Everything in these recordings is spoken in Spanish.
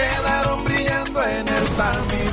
quedaron brillando en el tamiz.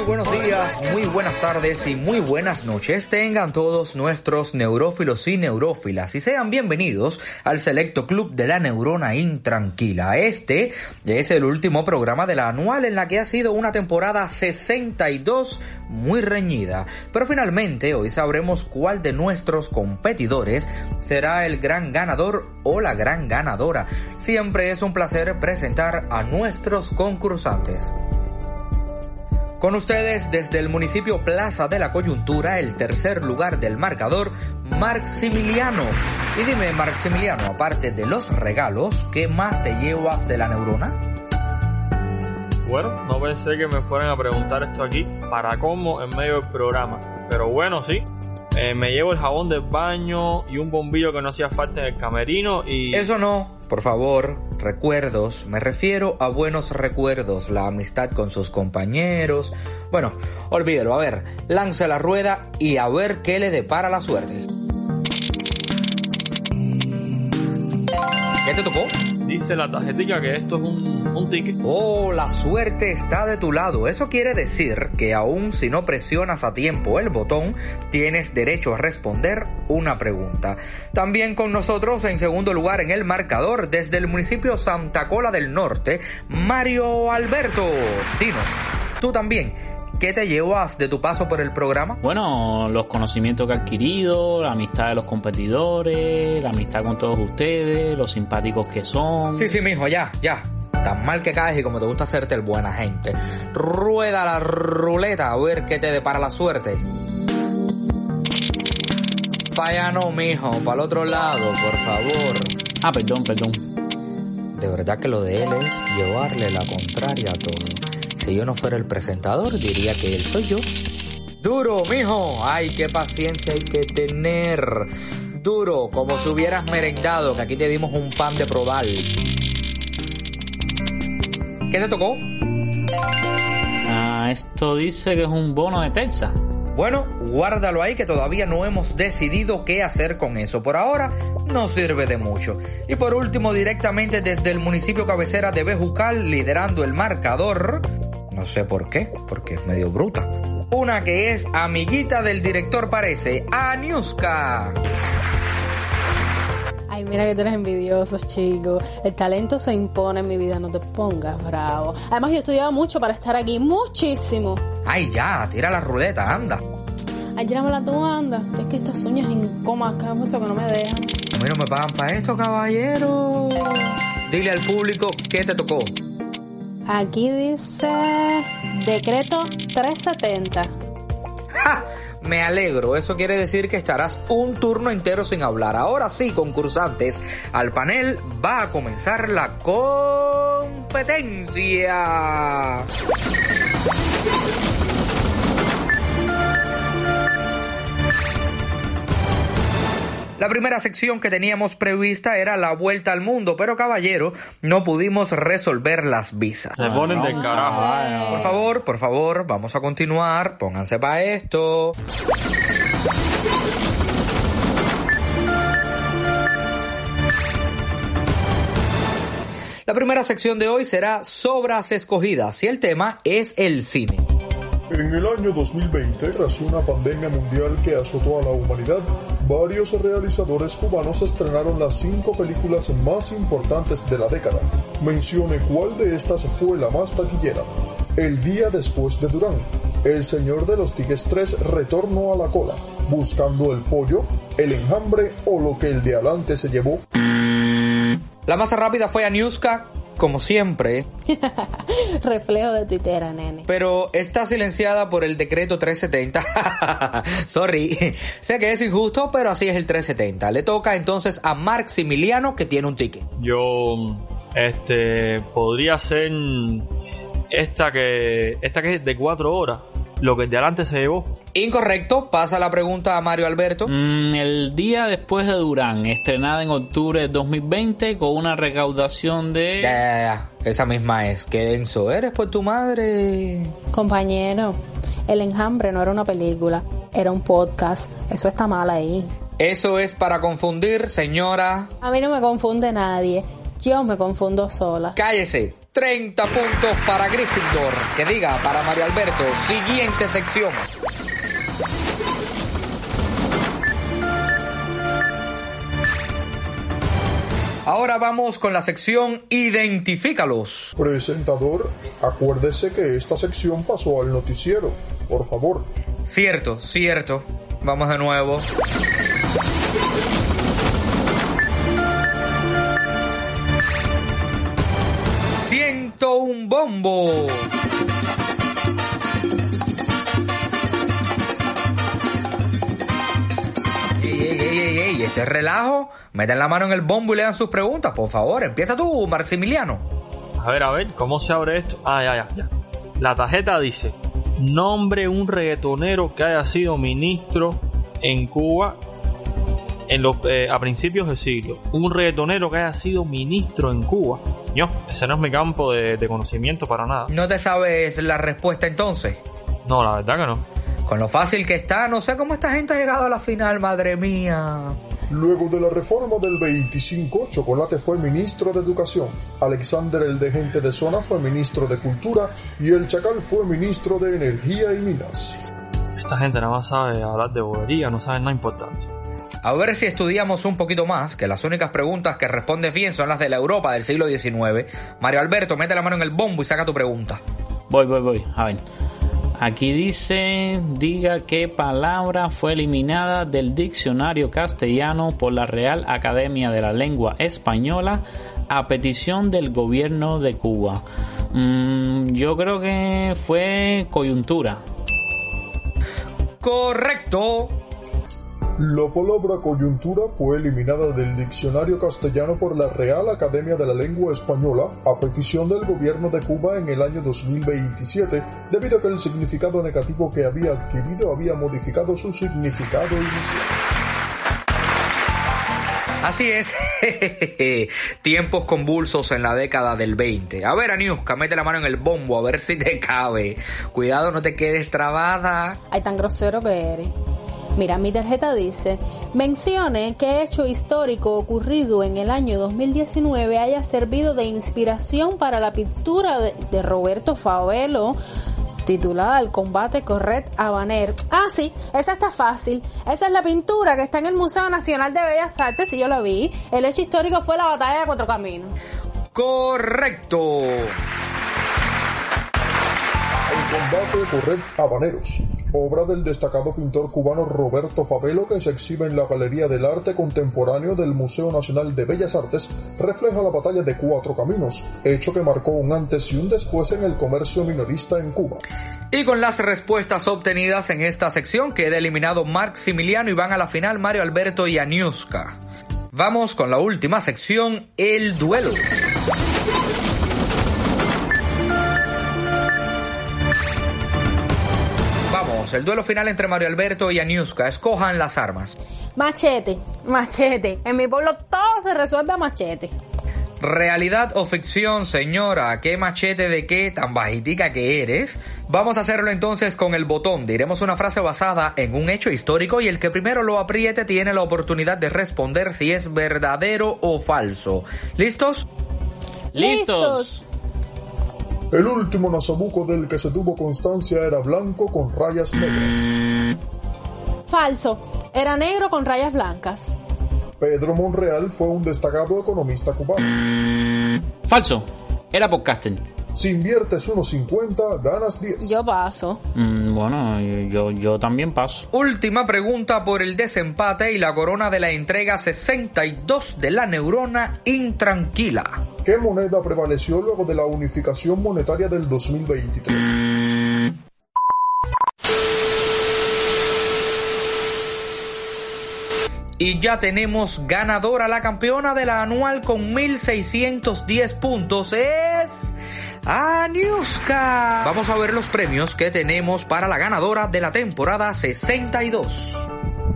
Muy buenos días, muy buenas tardes y muy buenas noches tengan todos nuestros neurófilos y neurófilas y sean bienvenidos al selecto club de la neurona intranquila. Este es el último programa de la anual en la que ha sido una temporada 62 muy reñida, pero finalmente hoy sabremos cuál de nuestros competidores será el gran ganador o la gran ganadora. Siempre es un placer presentar a nuestros concursantes. Con ustedes desde el municipio Plaza de la Coyuntura, el tercer lugar del marcador, Maximiliano. Y dime, Maximiliano, aparte de los regalos, ¿qué más te llevas de la neurona? Bueno, no pensé que me fueran a preguntar esto aquí para cómo en medio del programa. Pero bueno, sí. Eh, me llevo el jabón del baño y un bombillo que no hacía falta en el camerino y... Eso no, por favor, recuerdos, me refiero a buenos recuerdos, la amistad con sus compañeros. Bueno, olvídelo, a ver, lance la rueda y a ver qué le depara la suerte. ¿Qué te tocó? Dice la tarjetilla que esto es un, un ticket. Oh, la suerte está de tu lado. Eso quiere decir que aun si no presionas a tiempo el botón, tienes derecho a responder una pregunta. También con nosotros en segundo lugar en el marcador desde el municipio Santa Cola del Norte, Mario Alberto. Dinos, tú también. ¿Qué te llevas de tu paso por el programa? Bueno, los conocimientos que he adquirido, la amistad de los competidores, la amistad con todos ustedes, los simpáticos que son. Sí, sí, mijo, ya, ya. Tan mal que caes y como te gusta hacerte el buena gente. Rueda la ruleta a ver qué te depara la suerte. Falla no, mijo, para el otro lado, por favor. Ah, perdón, perdón. De verdad que lo de él es llevarle la contraria a todo. Si yo no fuera el presentador, diría que él soy yo. Duro, mijo. Ay, qué paciencia hay que tener. Duro, como si hubieras merendado, que aquí te dimos un pan de probal. ¿Qué te tocó? Ah, esto dice que es un bono de Texas. Bueno, guárdalo ahí que todavía no hemos decidido qué hacer con eso. Por ahora no sirve de mucho. Y por último, directamente desde el municipio cabecera de Bejucal, liderando el marcador, no sé por qué, porque es medio bruta. Una que es amiguita del director parece, Aniuska. Ay, mira que tú eres envidioso, chico. El talento se impone en mi vida, no te pongas bravo. Además, yo he estudiado mucho para estar aquí, muchísimo. Ay, ya, tira la ruleta, anda. Ay, la tú, anda. Es que estas uñas en coma acá mucho que no me dejan. A mí no me pagan para esto, caballero. Dile al público qué te tocó. Aquí dice decreto 370. ¡Ja! Me alegro, eso quiere decir que estarás un turno entero sin hablar. Ahora sí, concursantes, al panel va a comenzar la competencia. La primera sección que teníamos prevista era la vuelta al mundo, pero caballero, no pudimos resolver las visas. Se ponen de carajo. Por favor, por favor, vamos a continuar. Pónganse para esto. La primera sección de hoy será Sobras escogidas y el tema es el cine. En el año 2020, tras una pandemia mundial que azotó a la humanidad, varios realizadores cubanos estrenaron las cinco películas más importantes de la década. Mencione cuál de estas fue la más taquillera. El día después de Durán, El Señor de los Tigres 3 Retorno a la cola, Buscando el pollo, El enjambre o lo que el de adelante se llevó. La más rápida fue Aniuska como siempre. Reflejo de titera, nene. Pero está silenciada por el decreto 370. Sorry. sé que es injusto, pero así es el 370. Le toca entonces a Maximiliano que tiene un ticket. Yo, este, podría ser esta que, esta que es de cuatro horas. Lo que de adelante se llevó. Incorrecto, pasa la pregunta a Mario Alberto. Mm, el día después de Durán, estrenada en octubre de 2020 con una recaudación de... Ya, ya, ya. Esa misma es. Qué denso eres por tu madre. Compañero, El Enjambre no era una película, era un podcast. Eso está mal ahí. Eso es para confundir, señora. A mí no me confunde nadie. Yo me confundo sola. Cállese. 30 puntos para Gryffindor. Que diga para Mario Alberto. Siguiente sección. Ahora vamos con la sección Identifícalos. Presentador, acuérdese que esta sección pasó al noticiero. Por favor. Cierto, cierto. Vamos de nuevo. Un bombo. Ey, este relajo. Meten la mano en el bombo y le dan sus preguntas, por favor. Empieza tú, Maximiliano. A ver, a ver, ¿cómo se abre esto? Ah, ya, ya, ya. La tarjeta dice, nombre un reggaetonero que haya sido ministro en Cuba en los, eh, a principios del siglo. Un reggaetonero que haya sido ministro en Cuba. Yo, ese no es mi campo de, de conocimiento para nada. ¿No te sabes la respuesta entonces? No, la verdad que no. Con lo fácil que está, no sé cómo esta gente ha llegado a la final, madre mía. Luego de la reforma del 25, Chocolate fue ministro de Educación, Alexander el de Gente de Zona fue ministro de Cultura y el Chacal fue ministro de Energía y Minas. Esta gente nada más sabe hablar de bobería, no sabe nada importante. A ver si estudiamos un poquito más, que las únicas preguntas que respondes bien son las de la Europa del siglo XIX. Mario Alberto, mete la mano en el bombo y saca tu pregunta. Voy, voy, voy. A ver. Aquí dice, diga qué palabra fue eliminada del diccionario castellano por la Real Academia de la Lengua Española a petición del gobierno de Cuba. Mm, yo creo que fue coyuntura. Correcto. La palabra coyuntura fue eliminada del diccionario castellano por la Real Academia de la Lengua Española a petición del gobierno de Cuba en el año 2027, debido a que el significado negativo que había adquirido había modificado su significado inicial. Así es. Tiempos convulsos en la década del 20. A ver, Aniuska, mete la mano en el bombo a ver si te cabe. Cuidado, no te quedes trabada. Ay, tan grosero que eres. Mira, mi tarjeta dice, mencione qué hecho histórico ocurrido en el año 2019 haya servido de inspiración para la pintura de, Roberto Favelo titulada El combate Corret Habanero. Ah, sí, esa está fácil. Esa es la pintura que está en el Museo Nacional de Bellas Artes y yo la vi. El hecho histórico fue la batalla de Cuatro Caminos. Correcto. El combate Corret Habaneros, obra del destacado pintor cubano Roberto Favelo que se exhibe en la Galería del Arte Contemporáneo del Museo Nacional de Bellas Artes, refleja la batalla de Cuatro Caminos, hecho que marcó un antes y un después en el comercio minorista en Cuba. Y con las respuestas obtenidas en esta sección queda eliminado Maximiliano y van a la final Mario Alberto y Aniuska. Vamos con la última sección, el duelo. El duelo final entre Mario Alberto y Aniuska. Escojan las armas. Machete, machete. En mi pueblo todo se resuelve a machete. ¿Realidad o ficción, señora? ¿Qué machete de qué tan bajitica que eres? Vamos a hacerlo entonces con el botón. Diremos una frase basada en un hecho histórico y el que primero lo apriete tiene la oportunidad de responder si es verdadero o falso. ¿Listos? ¡Listos! El último nasobuco del que se tuvo constancia era blanco con rayas negras. Falso. Era negro con rayas blancas. Pedro Monreal fue un destacado economista cubano. Falso. Era podcasting. Si inviertes unos 50, ganas 10. Yo paso. Mm, bueno, yo, yo también paso. Última pregunta por el desempate y la corona de la entrega 62 de la neurona intranquila. ¿Qué moneda prevaleció luego de la unificación monetaria del 2023? Y ya tenemos ganadora, la campeona de la anual con 1610 puntos es... Aniuska. Vamos a ver los premios que tenemos para la ganadora de la temporada 62.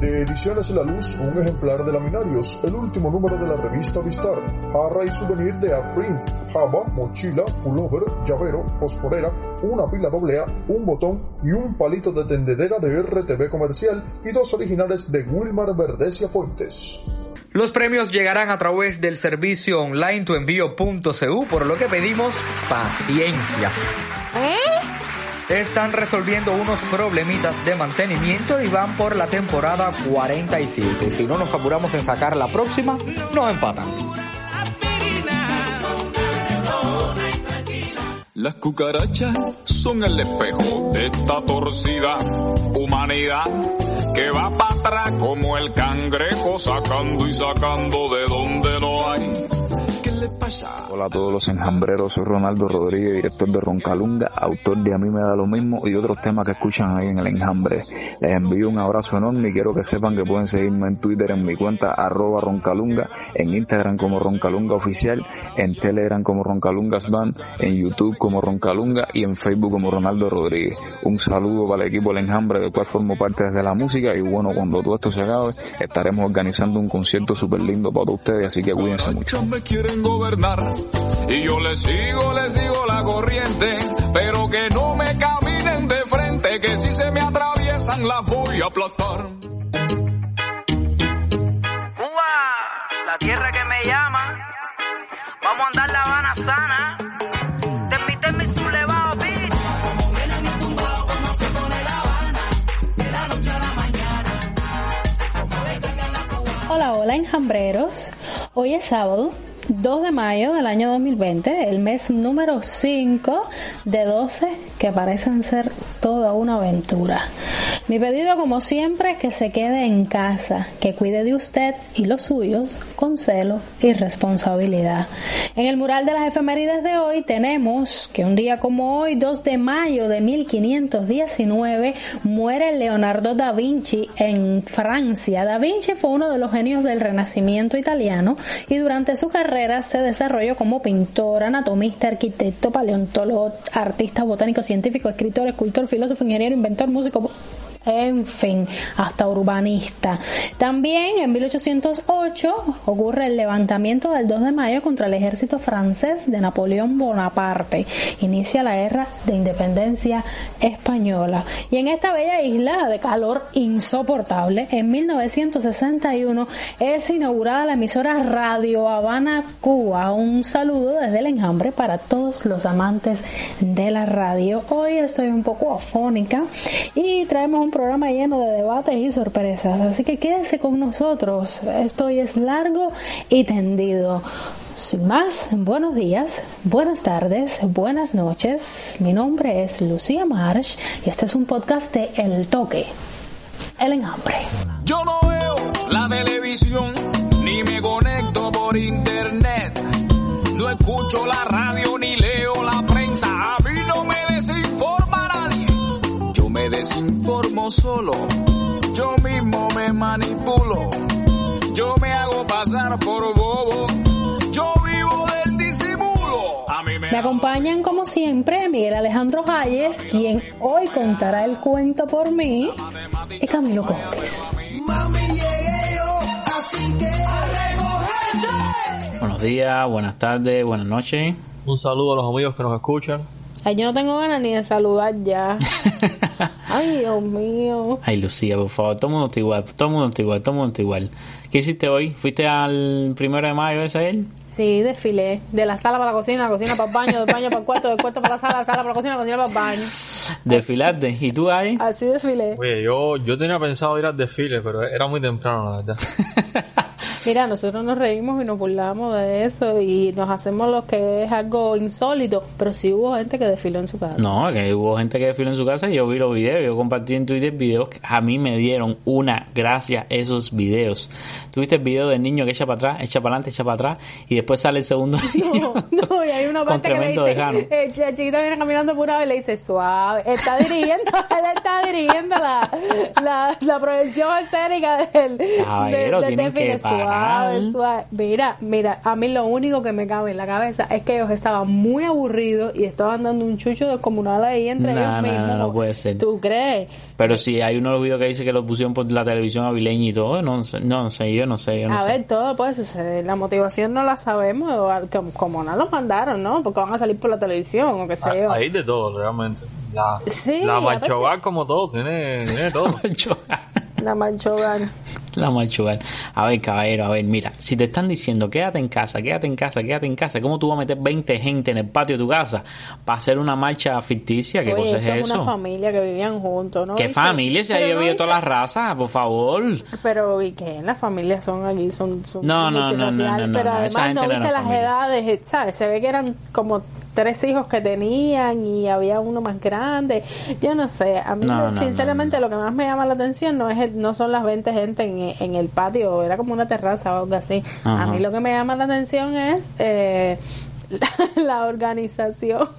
De Ediciones La Luz, un ejemplar de Laminarios, el último número de la revista Vistar, jarra y souvenir de Art Print, java, mochila, pullover, llavero, fosforera, una pila AA, un botón y un palito de tendedera de RTV comercial y dos originales de Wilmar Verdesia Fuentes. Los premios llegarán a través del servicio online tuenvío.cu, por lo que pedimos paciencia. Están resolviendo unos problemitas de mantenimiento y van por la temporada 47. Si no nos apuramos en sacar la próxima, nos empatan. Las cucarachas son el espejo de esta torcida humanidad que va para atrás como el cangrejo sacando y sacando de donde no hay. Hola a todos los enjambreros, soy Ronaldo Rodríguez, director de Roncalunga, autor de A mí me da lo mismo y otros temas que escuchan ahí en el enjambre. Les envío un abrazo enorme y quiero que sepan que pueden seguirme en Twitter en mi cuenta arroba Roncalunga, en Instagram como Roncalunga Oficial, en Telegram como Roncalungas Band, en YouTube como Roncalunga y en Facebook como Ronaldo Rodríguez. Un saludo para el equipo del enjambre del cual formo parte desde la música y bueno, cuando todo esto se acabe estaremos organizando un concierto súper lindo para ustedes, así que cuídense mucho. me quieren gobernar y yo les sigo, les sigo la corriente, pero que no me caminen de frente, que si se me atraviesan las voy a aplastar. Cuba, la tierra que me llama. Vamos a andar la Habana sana. Temi, su levado. Hola, hola, enjambreros. Hoy es sábado, 2 de mayo del año 2020, el mes número 5 de 12 que parecen ser toda una aventura. Mi pedido, como siempre, es que se quede en casa, que cuide de usted y los suyos con celo y responsabilidad. En el mural de las efemérides de hoy tenemos que un día como hoy, 2 de mayo de 1519, muere Leonardo da Vinci en Francia. Da Vinci fue uno de los genios del Renacimiento italiano y durante su carrera se desarrolló como pintor, anatomista, arquitecto, paleontólogo, artista, botánico, científico, escritor, escultor, filósofo, ingeniero, inventor, músico, en fin, hasta urbanista. También en 1808 ocurre el levantamiento del 2 de mayo contra el ejército francés de Napoleón Bonaparte. Inicia la guerra de independencia española. Y en esta bella isla de calor insoportable, en 1961 es inaugurada la emisora Radio Habana, Cuba. Un saludo desde el enjambre para todos los amantes de la radio. Hoy estoy un poco afónica y traemos un programa lleno de debates y sorpresas, así que quédese con nosotros. Esto es largo y tendido. Sin más, buenos días, buenas tardes, buenas noches. Mi nombre es Lucía Marsh y este es un podcast de El Toque, El Enjambre. Yo no veo la televisión ni me conecto por internet. No escucho la radio ni leo la prensa. A mí no me desinforma desinformo solo. Yo mismo me manipulo. Yo me hago pasar por bobo. Yo vivo del disimulo. A mí me Me acompañan como siempre Miguel Alejandro Hayes, quien hoy contará el cuento por mí, y Camilo Cómpliz. Buenos días, buenas tardes, buenas noches. Un saludo a los amigos que nos escuchan. Ay, yo no tengo ganas ni de saludar ya. Ay, Dios mío. Ay, Lucía, por favor, todo el mundo está igual, todo el mundo está igual, todo el mundo está igual. ¿Qué hiciste hoy? ¿Fuiste al primero de mayo ese él? Sí, desfilé. De la sala para la cocina, la cocina para el baño, del baño para el cuarto, del cuarto para la sala, la sala para la cocina, la cocina para el baño. Desfilaste. ¿Y tú ahí? Así desfilé. Oye, yo, yo tenía pensado ir al desfile, pero era muy temprano, la verdad. Mira, nosotros nos reímos y nos burlamos de eso y nos hacemos lo que es algo insólito, pero sí hubo gente que desfiló en su casa. No, que hubo gente que desfiló en su casa y yo vi los videos, yo compartí en Twitter videos que a mí me dieron una gracia esos videos. Tuviste el video del niño que echa para atrás, echa para adelante, echa para atrás y después sale el segundo niño No, no, y hay una parte que le dice, eh, el chiquito viene caminando por una vez y le dice, suave, está dirigiendo, él está dirigiendo la, la, la proyección escénica del, Caballero, del que parar legal. suave. Mira, mira, a mí lo único que me cabe en la cabeza es que ellos estaban muy aburridos y estaban dando un chucho descomunal ahí entre No, ellos no, mismos. no, no puede ser. ¿Tú crees? Pero si hay uno de los videos que dice que lo pusieron por la televisión avileña y todo, no, sé- no sé, yo no sé, yo no a sé. ver, todo puede suceder. La motivación no la sabemos, o al- como, como no los mandaron, ¿no? Porque van a salir por la televisión o qué sé yo. Hay de todo, realmente. La, Sí, la a machogar como todo, tiene, tiene todo. La manchogan. La machugal. A ver, caballero, a ver, mira, si te están diciendo quédate en casa, quédate en casa, quédate en casa, ¿cómo tú vas a meter 20 gente en el patio de tu casa para hacer una marcha ficticia? ¿Qué Oye, cosa eso es es una eso? familia que vivían juntos, ¿no? ¿Qué ¿Viste? familia? Se ha Pero no vivido todas las razas, por favor. Pero y que las familias son aquí, son, son No, no, no, no, no, no, pero no, además no viste las familia. edades, eh, ¿sabes? Se ve que eran como tres hijos que tenían y había uno más grande. Yo no sé, a mí no, sinceramente lo que más me llama la atención no es el- no son las 20 gente en, en el patio, era como una terraza o algo así. A Ajá. mí lo que me llama la atención es eh, la, la organización.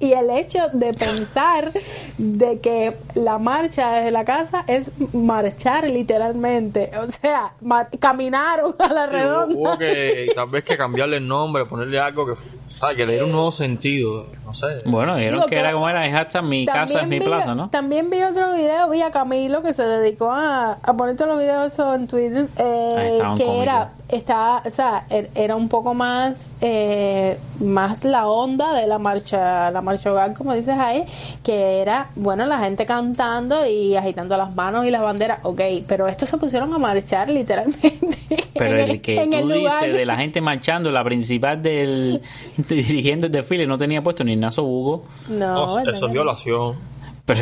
Y el hecho de pensar de que la marcha desde la casa es marchar literalmente. O sea, caminaron a la Sí, redonda. hubo que tal vez que cambiarle el nombre, ponerle algo que, ¿sabes? que le diera un nuevo sentido. No sé. Bueno, dijeron Digo que que- era como era, es hasta mi casa, es mi vi, plaza, ¿no? También vi otro video, vi a Camilo que se dedicó a, a poner todos los videos eso en Twitter, eh, Ah, que era, estaba, o sea, er- era un poco más, eh, más la onda de la marcha, la marcha hogar, como dices ahí, que era, bueno, la gente cantando y agitando las manos y las banderas, ok, pero estos se pusieron a marchar literalmente. Pero en el que en tú el dices de la gente marchando, la principal del dirigiendo el desfile, no tenía puesto ni Nazo Hugo. No, ¿verdad eso es violación. Pero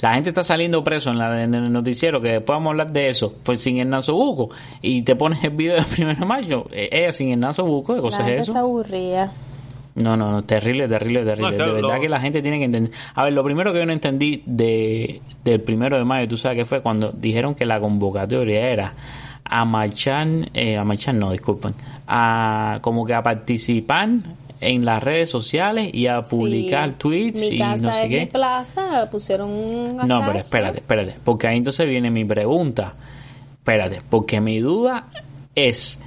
la gente está saliendo preso en, la, en el noticiero, que después vamos a hablar de eso, pues sin el Nazo Hugo. Y te pones el video del primero de mayo, eh, ella sin el Nazo Hugo, ¿qué La cosa gente es eso? está aburrida. No, no, no, terrible, terrible, terrible. No, claro, de verdad que la gente tiene que entender. A ver, lo primero que yo no entendí de, del primero de mayo, tú sabes que fue cuando dijeron que la convocatoria era a marchar, eh, a marchar no, disculpen, a como que a participar en las redes sociales y a publicar Sí. tweets Mi y casa no sé es qué. mi plaza, pusieron un No, pero espérate, espérate, porque ahí entonces viene mi pregunta. Espérate, porque mi duda es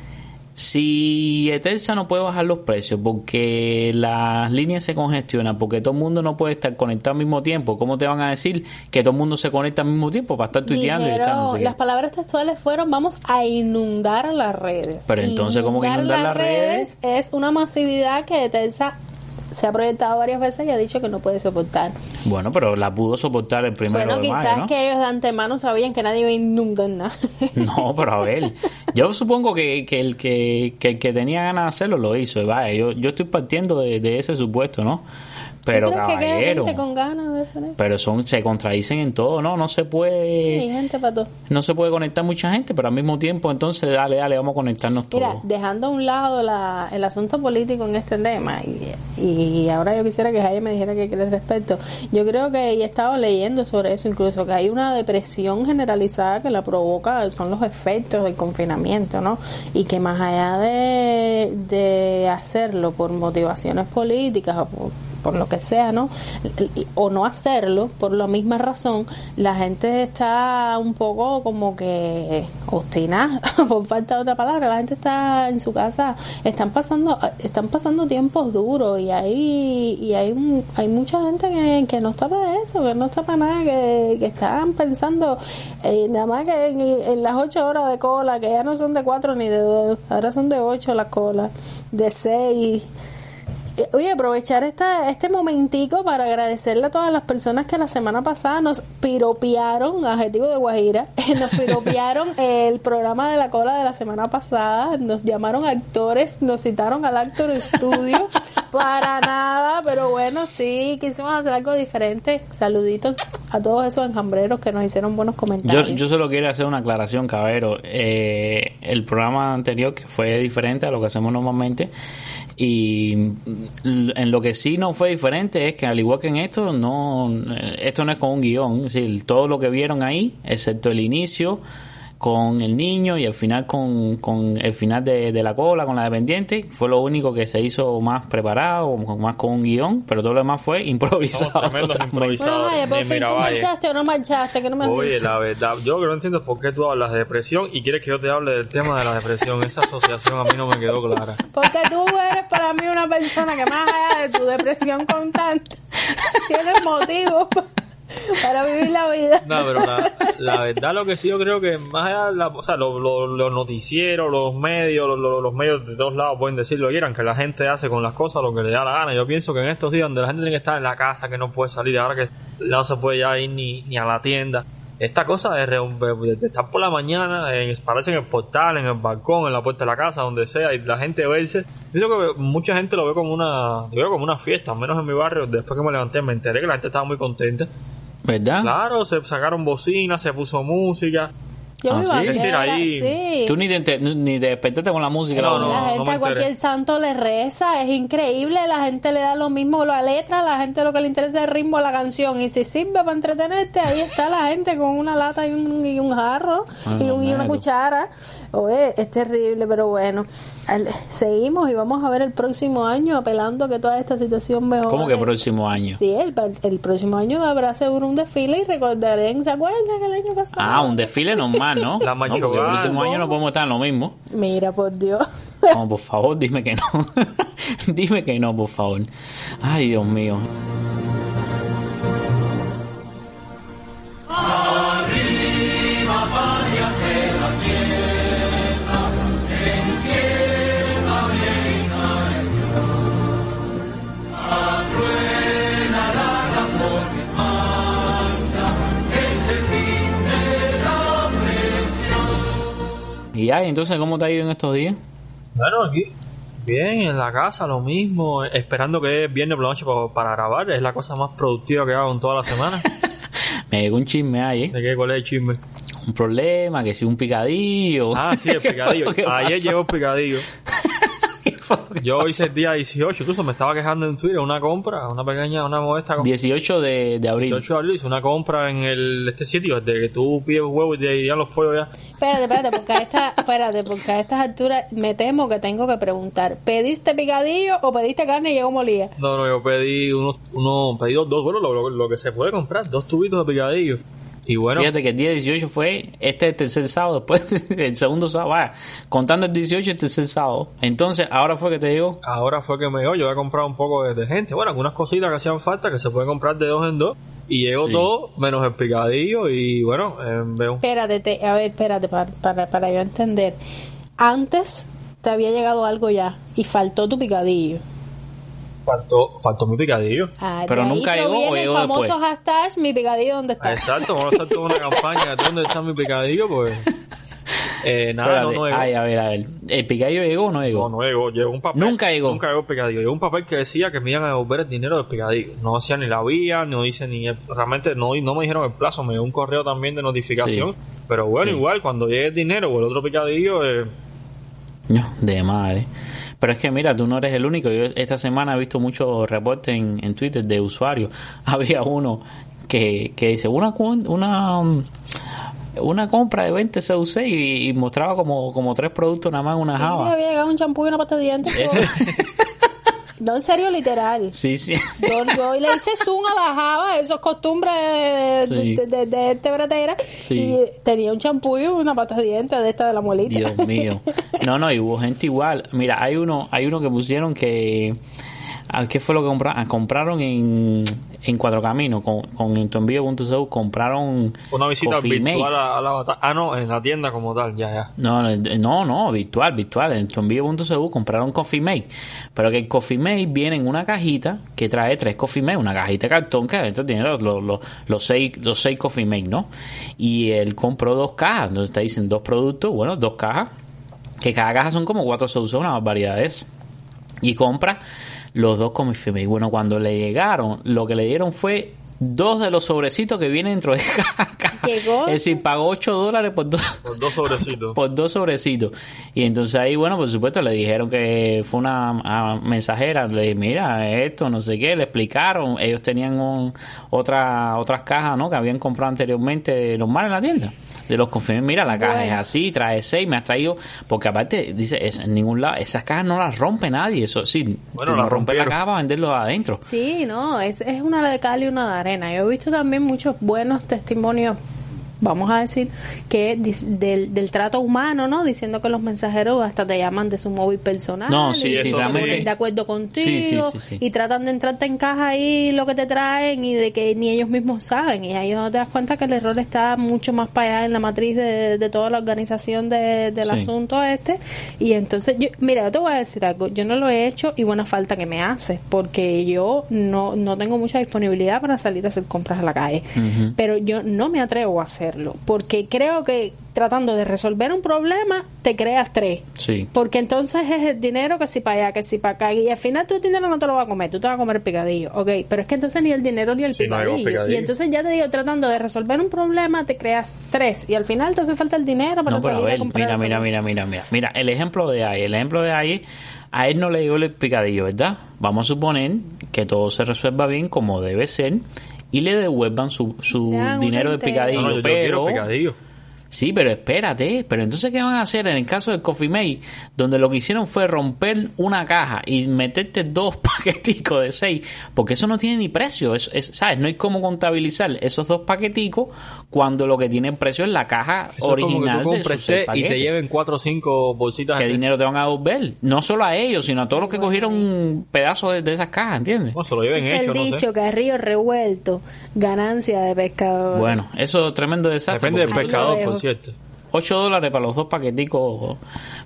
si Etelsa no puede bajar los precios porque las líneas se congestionan, porque todo el mundo no puede estar conectado al mismo tiempo, ¿cómo te van a decir que todo el mundo se conecta al mismo tiempo para estar tuiteando y estar no sé las palabras textuales fueron vamos a inundar las redes. Pero entonces, ¿cómo que inundar las redes? Es una masividad que Telsa se ha proyectado varias veces y ha dicho que no puede soportar. Bueno, pero la pudo soportar el primero bueno, de quizás mayo, ¿no? que ellos de antemano sabían que nadie iba a inundar nada. No, pero a ver, yo supongo que, que el que, que el que tenía ganas de hacerlo lo hizo. y Vaya, yo, yo estoy partiendo de, de ese supuesto, ¿no? Pero ¿Tú crees que caballero, gente con ganas de hacer eso? pero son se contradicen en todo, ¿no? No se Sí, puede gente para todo. no se puede conectar mucha gente, pero al mismo tiempo entonces dale, dale, vamos a conectarnos Mira, todos. dejando a un lado la, el asunto político en este tema, y, y ahora yo quisiera que Jaime me dijera qué cree al respecto. Yo creo que he estado leyendo sobre eso, incluso que hay una depresión generalizada que la provoca, son los efectos del confinamiento, ¿no? Y que más allá de, de hacerlo por motivaciones políticas o por por lo que sea, ¿no? O no hacerlo por la misma razón, la gente está un poco como que obstinada, por falta de otra palabra, la gente está en su casa, están pasando están pasando tiempos duros y hay y hay hay mucha gente que, no está para eso, que no está para nada, que, que están pensando eh, nada más que en, en las ocho horas de cola, que ya no son de cuatro ni de dos, ahora son de ocho las colas, de seis Oye, aprovechar esta, este momentico para agradecerle a todas las personas que la semana pasada nos piropearon, adjetivo de Guajira, nos piropearon el programa de la cola de la semana pasada, nos llamaron actores, nos citaron al Actor Studio, para nada, pero bueno, sí, quisimos hacer algo diferente. Saluditos a todos esos enjambreros que nos hicieron buenos Yo, comentarios. yo solo quiero hacer una aclaración, Cabero. Eh, el programa anterior, que fue diferente a lo que hacemos normalmente, y mm, en lo que sí no fue diferente es que, al igual que en esto, no esto no es con un guion. Es decir, todo lo que vieron ahí, excepto el inicio, con el niño y al final con, con el final de, de la cola, con la dependiente. Fue lo único que se hizo más preparado, más con un guion, pero todo lo demás fue improvisado. Bueno, vaya, por fin, ¿tú marchaste o no marchaste? Que no me Oye, la verdad, yo que no entiendo por qué tú hablas de depresión y quieres que yo te hable del tema de la depresión. Esa asociación a mí no me quedó clara. Porque tú eres para mí una persona que más allá de tu depresión constante, tienes motivos pa- para vivir la vida. No, pero la, verdad lo que sí yo creo que más allá, la- o sea, los, los noticieros, los medios, los, medios de todos lados pueden decir lo que quieran, que la gente hace con las cosas lo que le da la gana. Yo pienso que en estos días donde la gente tiene que estar en la casa, que no puede salir, ahora que no se puede ya ir ni, a la tienda, esta cosa de, de estar por la mañana, en, parece en el portal, en el balcón, en la puerta de la casa, donde sea, y la gente verse, yo creo que mucha gente lo ve como una, yo veo como una fiesta, al menos en mi barrio, después que me levanté me enteré que la gente estaba muy contenta. ¿Verdad? Claro, se sacaron bocinas, se puso música. Yo Ah, ahí- así. Tú ni te, ni te despertaste con la música. No, no, la no gente me a cualquier santo le reza, es increíble, la gente le da lo mismo la letra, la gente lo que le interesa es el ritmo de la canción y si sirve para entretenerte, ahí está la gente con una lata y un, y un jarro y, un- y una cuchara. Oye, es terrible, pero bueno, al- seguimos y vamos a ver el próximo año apelando a que toda esta situación mejore. ¿Cómo que próximo año? Sí, el, el próximo año habrá seguro un desfile y recordaré, ¿se acuerdan que el año pasado? Ah, un desfile normal, ¿no? La no, porque el próximo año no podemos estar en lo mismo. Mira, por Dios. No, por favor, dime que no. dime que no, por favor. Ay, Dios mío. Y ay, entonces, ¿cómo te ha ido en estos días? Bueno, aquí, bien, en la casa, lo mismo, esperando que es viernes por la noche pa- para, grabar, es la cosa más productiva que hago en toda la semana. Me llegó un chisme ahí, ¿De qué cuál es el chisme? un problema, que si un picadillo. Ah, sí, el ¿Qué fue picadillo. Ayer llegó el picadillo. ¿Qué fue lo que Yo hice el día 18, incluso me estaba quejando en Twitter, una compra, una pequeña, una modesta compra. 18 de, de abril. 18 de abril hice una compra en el, este sitio, desde que tú pides huevo y te irían los pollos ya. Espérate, espérate, porque a, esta, espérate, porque a estas alturas me temo que tengo que preguntar. ¿Pediste picadillo o pediste carne y llegó molida? No, no, yo pedí unos, unos pedí dos, dos bueno, lo, lo- lo que se puede comprar, dos tubitos de picadillo. Y bueno, Fíjate que el día 18 fue este el tercer sábado, después el segundo sábado, vaya, contando el 18 el tercer sábado. Entonces, ahora fue que te digo, ahora fue que me dio, yo había comprado un poco de, de gente, bueno, algunas cositas que hacían falta que se puede comprar de dos en dos. Y llegó Sí. todo, menos el picadillo y bueno, eh, veo. Espérate, te- a ver, espérate, para, para, para yo entender. Antes te había llegado algo ya y faltó tu picadillo. Faltó, faltó mi picadillo. Ah, Pero nunca llegó o llegó el famoso después. hashtag mi picadillo dónde está. Exacto, vamos a hacer toda una campaña de dónde está mi picadillo, pues. Eh, nada, no, espérate, no llegó. ay, a ver, a ver, ¿el picadillo llegó o no llegó? No, no llegó. Llegó un papel. Nunca llegó. Nunca llegó el picadillo. Llegó un papel que decía que me iban a devolver el dinero del picadillo. No decía ni la vía, no dice ni. el- realmente no, no me dijeron el plazo. Me dio un correo también de notificación. Sí. Pero bueno, Sí. igual, cuando llegue el dinero o el otro picadillo, eh, No, de madre. Pero es que mira, tú no eres el único. Yo esta semana he visto muchos reportes en, en Twitter de usuarios. Había uno que, que dice una una um, una compra de 20 CUC y, y mostraba como, como tres productos nada más en una Sí, java. había llegado un champú y una pasta de dientes. No, en serio, literal. sí, sí. Yo, yo le hice zoom a la java, eso es costumbre de, Sí. de, de, de este bratera. Sí. Y tenía un champú y una pasta de dientes de esta de la muelita. Dios mío. No, no, y hubo gente igual. Mira, hay uno, hay uno que pusieron que ¿a ¿qué fue lo que compraron? Ah, compraron en, en Cuatro Caminos con, con tuenvío.cu compraron una visita Coffee virtual a, a la batalla. Ah, no, en la tienda como tal, ya, ya. No, no, no, virtual, virtual. En tuenvío.cu compraron Coffee Mate. Pero que el Coffee Mate viene en una cajita que trae tres Coffee Mate, una cajita de cartón que adentro tiene los, los, seis, los seis Coffee Mate, ¿no? Y él compró dos cajas, entonces te dicen dos productos, bueno, dos cajas, que cada caja son como cuatro sauces, una barbaridad de eso. Y compra los dos Coffee Mate. Bueno, cuando le llegaron, lo que le dieron fue dos de los sobrecitos que vienen dentro de caja. Es decir, pagó 8 dólares por dos Los dos sobrecitos. por dos sobrecitos. Y entonces ahí, bueno, por supuesto, le dijeron que fue una ah, mensajera. Le dije, mira, esto, no sé qué, le explicaron. Ellos tenían un- otra, otras cajas, ¿no? Que habían comprado anteriormente normal en la tienda. De los confirmes, mira, la caja es así, trae seis, me has traído, porque aparte, dice, es, en ningún lado, esas cajas no las rompe nadie, eso sí, Bueno, no rompes la caja para venderlo adentro. Sí, no, es, es una de cal y una de arena. Yo he visto también muchos buenos testimonios, vamos a decir, que del, del trato humano, ¿no? Diciendo que los mensajeros hasta te llaman de su móvil personal. No, sí, y sí, de acuerdo contigo Sí, y tratan de entrarte en caja ahí lo que te traen y de que ni ellos mismos saben. Y ahí donde te das cuenta que el error está mucho más para allá en la matriz de, de toda la organización de- del asunto este. Y entonces, yo, mira, yo te voy a decir algo. Yo no lo he hecho y buena falta que me hace, porque yo no, no tengo mucha disponibilidad para salir a hacer compras a la calle. Pero yo no me atrevo a hacerlo, porque creo que tratando de resolver un problema, te creas tres. Sí. Porque entonces es el dinero que si para allá, que si para acá. Y al final tu dinero no te lo vas a comer, tú te vas a comer el picadillo. Ok, pero es que entonces ni el dinero ni el Sí, no picadillo. Y entonces ya te digo, tratando de resolver un problema, te creas tres. Y al final te hace falta el dinero para No, pero a salir a ver, comprar. mira, mira, mira, mira, mira. Mira, el ejemplo de ahí, el ejemplo de ahí, a él no le llegó el picadillo, ¿verdad? Vamos a suponer que todo se resuelva bien como debe ser y le devuelvan su, su dinero de picadillo, No, no, yo, yo pero... quiero picadillo. Sí, pero espérate, pero entonces ¿qué van a hacer en el caso del Coffee Mate? Donde lo que hicieron fue romper una caja y meterte dos paqueticos de seis, porque eso no tiene ni precio, es, es- ¿sabes? No hay cómo contabilizar esos dos paqueticos cuando lo que tiene precio es la caja Eso es como que original tú de sus compres seis té y te lleven cuatro o cinco bolsitas ¿Qué dinero te van a devolver? No solo a ellos, sino a todos los que cogieron un pedazo de, de esas cajas, ¿entiendes? No, se lo lleven Es hecho, el no dicho sé. que a río revuelto, ganancia de pescador. Bueno, eso es tremendo desastre. Depende del pescador, por cierto. 8 dólares para los dos paqueticos.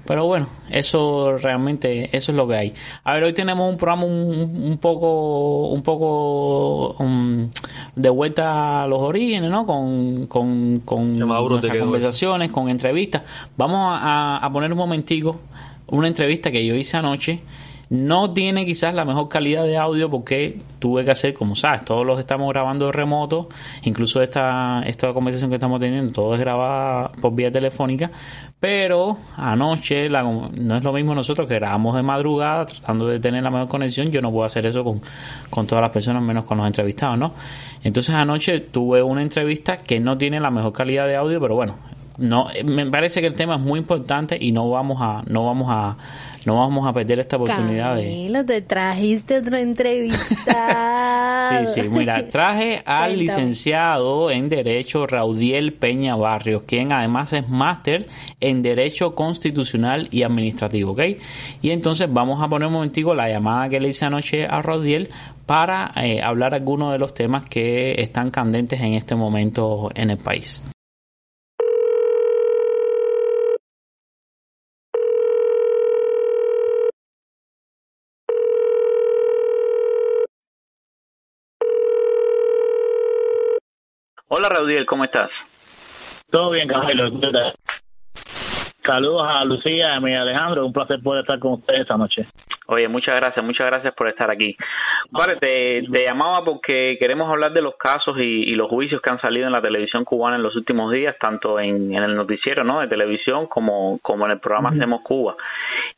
Pero bueno, eso realmente, eso es lo que hay. A ver, hoy tenemos un programa un, un poco, un poco um, de vuelta a los orígenes, ¿no? Con, con, con nuestras conversaciones, con entrevistas. Vamos a, a poner un momentico una entrevista que yo hice anoche. No tiene quizás la mejor calidad de audio porque tuve que hacer, como sabes, todos los estamos grabando de remoto, incluso esta, esta conversación que estamos teniendo, todo es grabada por vía telefónica, pero anoche la- no es lo mismo nosotros que grabamos de madrugada tratando de tener la mejor conexión, yo no puedo hacer eso con, con todas las personas menos con los entrevistados, ¿no? Entonces anoche tuve una entrevista que no tiene la mejor calidad de audio, pero bueno, no me parece que el tema es muy importante y no vamos a no vamos a no vamos a perder esta oportunidad de Camilo, te trajiste otro entrevistado. Sí, sí, mira, traje al licenciado en Derecho Raudiel Peña Barrios, quien además es máster en Derecho Constitucional y Administrativo, ¿ok? Y entonces vamos a poner un momentico la llamada que le hice anoche a Raudiel para eh, hablar algunos de los temas que están candentes en este momento en el país. Hola Raudiel, ¿cómo estás? Todo bien, Camilo. Saludos a Lucía y a mi Alejandro. Un placer poder estar con ustedes esta noche. Oye, muchas gracias, muchas gracias por estar aquí. Vale, te, te llamaba porque queremos hablar de los casos y, y los juicios que han salido en la televisión cubana en los últimos días, tanto en, en el noticiero ¿no? de televisión como, como en el programa Hacemos Cuba.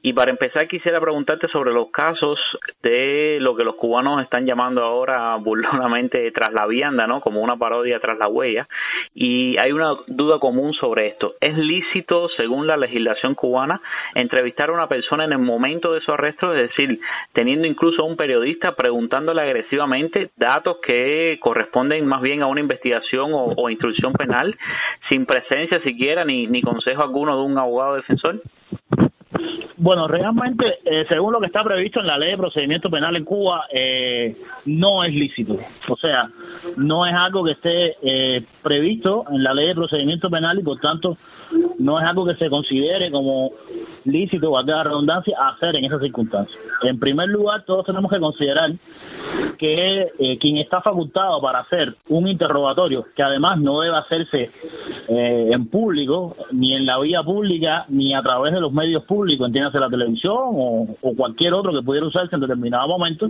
Y para empezar quisiera preguntarte sobre los casos de lo que los cubanos están llamando ahora burlonamente tras la vianda, ¿no? como una parodia tras la huella. Y hay una duda común sobre esto. ¿Es lícito, según la legislación cubana, entrevistar a una persona en el momento de su arresto? Es decir, teniendo incluso a un periodista preguntándole agresivamente datos que corresponden más bien a una investigación o, instrucción penal, sin presencia siquiera ni, ni consejo alguno de un abogado defensor. Bueno, realmente, eh, según lo que está previsto en la ley de procedimiento penal en Cuba, eh, no es lícito. O sea, no es algo que esté eh, previsto en la ley de procedimiento penal y por tanto no es algo que se considere como lícito, valga la redundancia, hacer en esas circunstancias. En primer lugar, todos tenemos que considerar que eh, quien está facultado para hacer un interrogatorio, que además no debe hacerse eh, en público, ni en la vía pública, ni a través de los medios públicos, entiéndase la televisión o, o cualquier otro que pudiera usarse en determinado momento,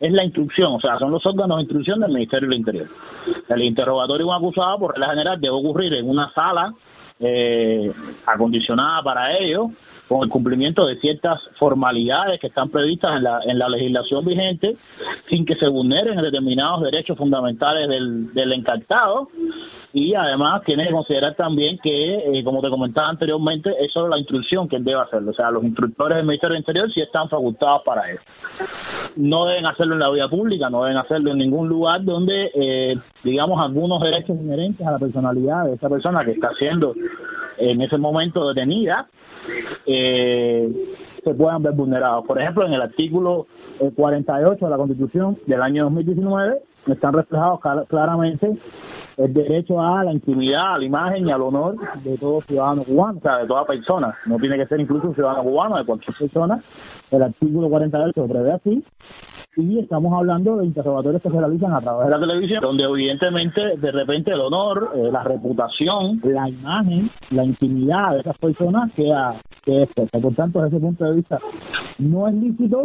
es la instrucción, o sea, son los órganos de instrucción del Ministerio del Interior. El interrogatorio de un acusado, por regla general, debe ocurrir en una sala eh, acondicionada para ello, con el cumplimiento de ciertas formalidades que están previstas en la, en la legislación vigente, sin que se vulneren determinados derechos fundamentales del, del encartado y además tiene que considerar también que, eh, como te comentaba anteriormente, es solo la instrucción que él debe hacerlo. O sea, los instructores del Ministerio del Interior sí están facultados para eso. No deben hacerlo en la vía pública, no deben hacerlo en ningún lugar donde, eh, digamos, algunos derechos inherentes a la personalidad de esa persona que está siendo en ese momento detenida eh, se puedan ver vulnerados. Por ejemplo, en el artículo 48 de la Constitución del año 2019 están reflejados claramente el derecho a la intimidad, a la imagen y al honor de todo ciudadano cubano, o sea, de toda persona. No tiene que ser incluso un ciudadano cubano, de cualquier persona. El artículo 48 lo prevé así. Y estamos hablando de interrogatorios que se realizan a través de la televisión, donde evidentemente de repente el honor, eh, la reputación, la imagen, la intimidad de esas personas queda, que es Por tanto, desde ese punto de vista, no es lícito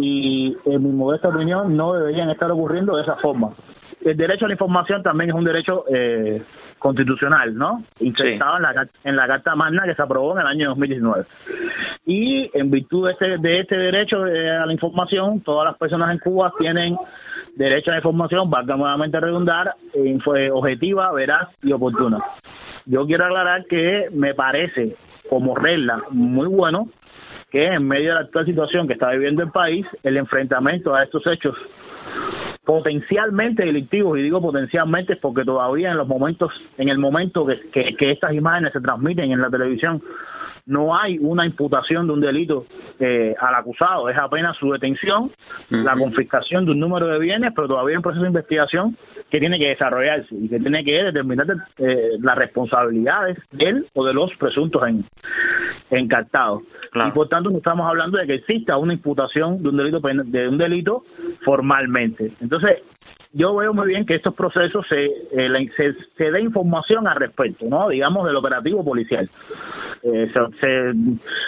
y en mi modesta opinión no deberían estar ocurriendo de esa forma. El derecho a la información también es un derecho eh, constitucional, ¿no? Insertado en, la, en la Carta Magna que se aprobó en el año 2019. Y en virtud de este, de este derecho eh, a la información, todas las personas en Cuba tienen derecho a la información, valga nuevamente redundar, fue objetiva, veraz y oportuna. Yo quiero aclarar que me parece como regla muy bueno que en medio de la actual situación que está viviendo el país, el enfrentamiento a estos hechos potencialmente delictivos y digo potencialmente porque todavía en los momentos en el momento que, que, estas imágenes se transmiten en la televisión no hay una imputación de un delito eh, al acusado, es apenas su detención, la confiscación de un número de bienes, pero todavía hay un proceso de investigación que tiene que desarrollarse y que tiene que determinar eh, las responsabilidades de él o de los presuntos en, encartados. Y por tanto no estamos hablando de que exista una imputación de un delito de un delito formalmente. Entonces, yo veo muy bien que estos procesos se, eh, se, dé información al respecto, ¿no? Digamos, del operativo policial. Eh,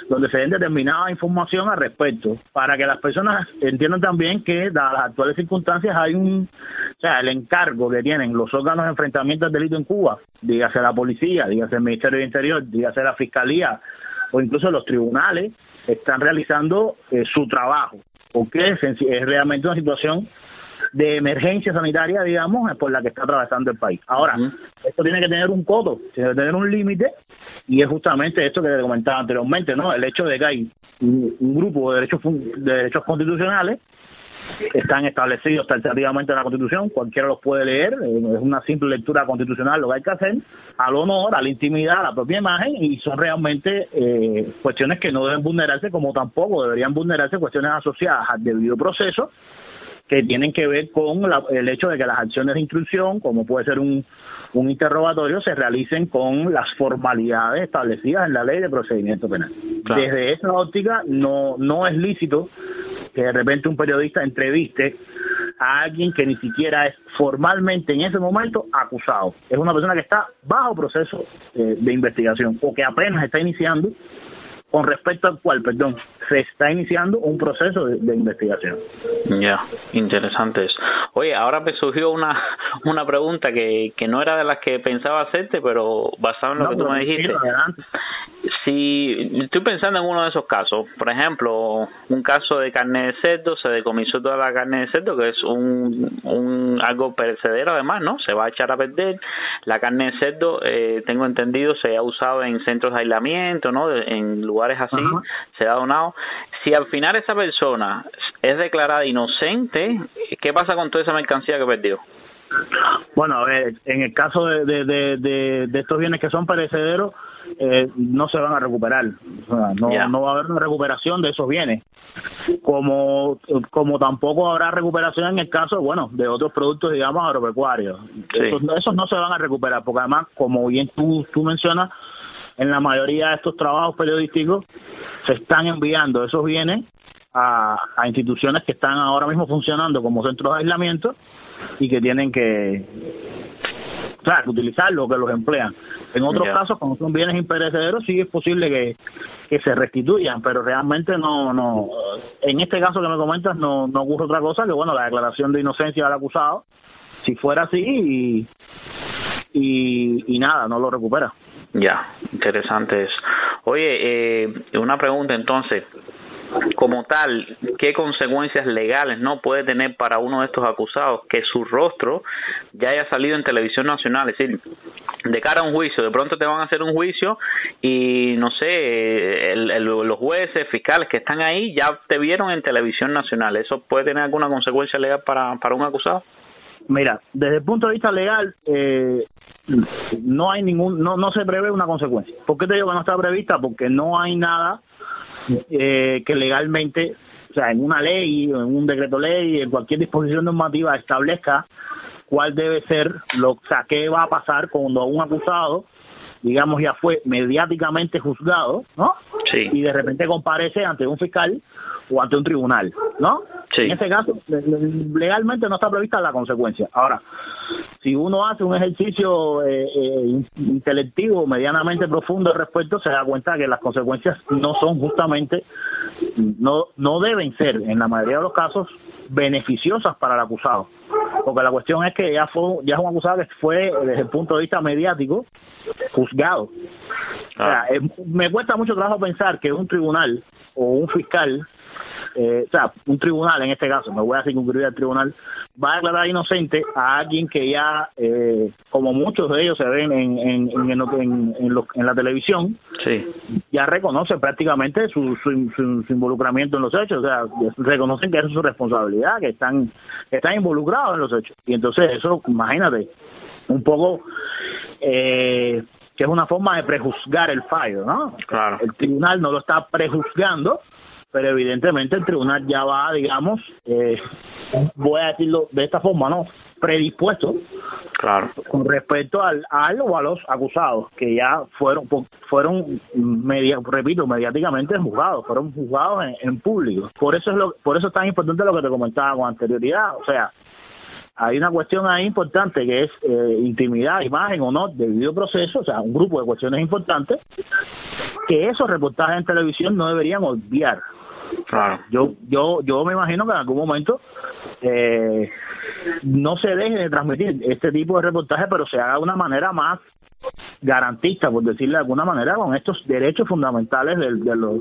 donde se den determinada información al respecto, para que las personas entiendan también que, dadas las actuales circunstancias, hay un, o sea, el encargo que tienen los órganos de enfrentamiento al delito en Cuba, dígase la policía, dígase el Ministerio del Interior, dígase la Fiscalía, o incluso los tribunales, están realizando eh, su trabajo, porque es, es realmente una situación de emergencia sanitaria, digamos, por la que está atravesando el país. Ahora, esto tiene que tener un coto, tiene que tener un límite, y es justamente esto que te comentaba anteriormente, ¿no? El hecho de que hay un, grupo de derechos, de derechos constitucionales que están establecidos taxativamente en la Constitución, cualquiera los puede leer, es una simple lectura constitucional lo que hay que hacer, al honor, a la intimidad, a la propia imagen, y son realmente eh, cuestiones que no deben vulnerarse, como tampoco deberían vulnerarse cuestiones asociadas al debido proceso que tienen que ver con el hecho de que las acciones de instrucción, como puede ser un, un interrogatorio, se realicen con las formalidades establecidas en la ley de procedimiento penal. Desde esa óptica, no, no es lícito que de repente un periodista entreviste a alguien que ni siquiera es formalmente en ese momento acusado. Es una persona que está bajo proceso eh, de investigación o que apenas está iniciando con respecto al cual, perdón, se está iniciando un proceso de, investigación. Ya, interesantes. Oye, ahora me surgió una, una pregunta que, que no era de las que pensaba hacerte, pero basado en lo que tú me dijiste. Si estoy pensando en uno de esos casos, por ejemplo, un caso de carne de cerdo, se decomisó toda la carne de cerdo, que es un, un algo perecedero además, ¿no? Se va a echar a perder. La carne de cerdo, eh, tengo entendido, se ha usado en centros de aislamiento, ¿no? En lugares así, se ha donado. Si al final esa persona es declarada inocente, ¿qué pasa con toda esa mercancía que perdió? Bueno, a ver, en el caso de, de, de, de estos bienes que son perecederos, eh, no se van a recuperar. no, no va a haber una recuperación de esos bienes. Como, como tampoco habrá recuperación en el caso, bueno, de otros productos, digamos, agropecuarios. Esos, no se van a recuperar, porque además, como bien tú, tú mencionas, en la mayoría de estos trabajos periodísticos se están enviando esos bienes a, a instituciones que están ahora mismo funcionando como centros de aislamiento y que tienen que, claro, utilizarlo, que los emplean. En otros casos, cuando son bienes imperecederos, sí es posible que, que se restituyan, pero realmente no, no, en este caso que me comentas no, no ocurre otra cosa que, bueno, la declaración de inocencia del acusado, si fuera así y, y, nada, no lo recupera. Ya, interesante eso. Oye, eh, una pregunta entonces. como tal, qué consecuencias legales no puede tener para uno de estos acusados que su rostro ya haya salido en televisión nacional, es decir, de cara a un juicio, de pronto te van a hacer un juicio y no sé, los jueces, fiscales que están ahí ya te vieron en televisión nacional, ¿eso puede tener alguna consecuencia legal para, para un acusado? Mira, desde el punto de vista legal, eh, no hay ningún, no, no se prevé una consecuencia. ¿Por qué te digo que no está prevista? Porque no hay nada eh, que legalmente, o sea, en una ley, en un decreto ley, en cualquier disposición normativa establezca cuál debe ser, lo, o sea, qué va a pasar cuando un acusado, digamos, ya fue mediáticamente juzgado, ¿no? Sí. Y de repente comparece ante un fiscal o ante un tribunal, ¿no? En ese caso, legalmente no está prevista la consecuencia. Ahora, si uno hace un ejercicio eh, eh, intelectivo medianamente profundo al respecto, se da cuenta que las consecuencias no son justamente, no, no deben ser, en la mayoría de los casos, beneficiosas para el acusado. Porque la cuestión es que ya, fue, ya es un acusado que fue, desde el punto de vista mediático, juzgado. O sea, ah. me cuesta mucho trabajo pensar que un tribunal o un fiscal eh, o sea, un tribunal en este caso, me voy a circunscribir al tribunal, va a declarar inocente a alguien que ya, eh, como muchos de ellos se ven en, en, en, en, la televisión, ya reconoce prácticamente su, su, involucramiento en los hechos, o sea, reconocen que es su responsabilidad, que están, están involucrados en los hechos. Y entonces eso, imagínate, un poco... Eh, que es una forma de prejuzgar el fallo, ¿no? Claro. El tribunal no lo está prejuzgando, pero evidentemente el tribunal ya va, digamos, eh, voy a decirlo de esta forma, ¿no? Predispuesto claro. con respecto al, al o a los acusados que ya fueron, fueron media, repito, mediáticamente juzgados, fueron juzgados en, público. Por eso es lo, por eso es tan importante lo que te comentaba con anterioridad, o sea, hay una cuestión ahí importante que es eh, intimidad, imagen o no, debido proceso, o sea, un grupo de cuestiones importantes que esos reportajes en televisión no deberían obviar. Claro. Yo, yo, yo me imagino que en algún momento eh, no se deje de transmitir este tipo de reportajes, pero se haga de una manera más garantista, por decirle de alguna manera, con estos derechos fundamentales de, de los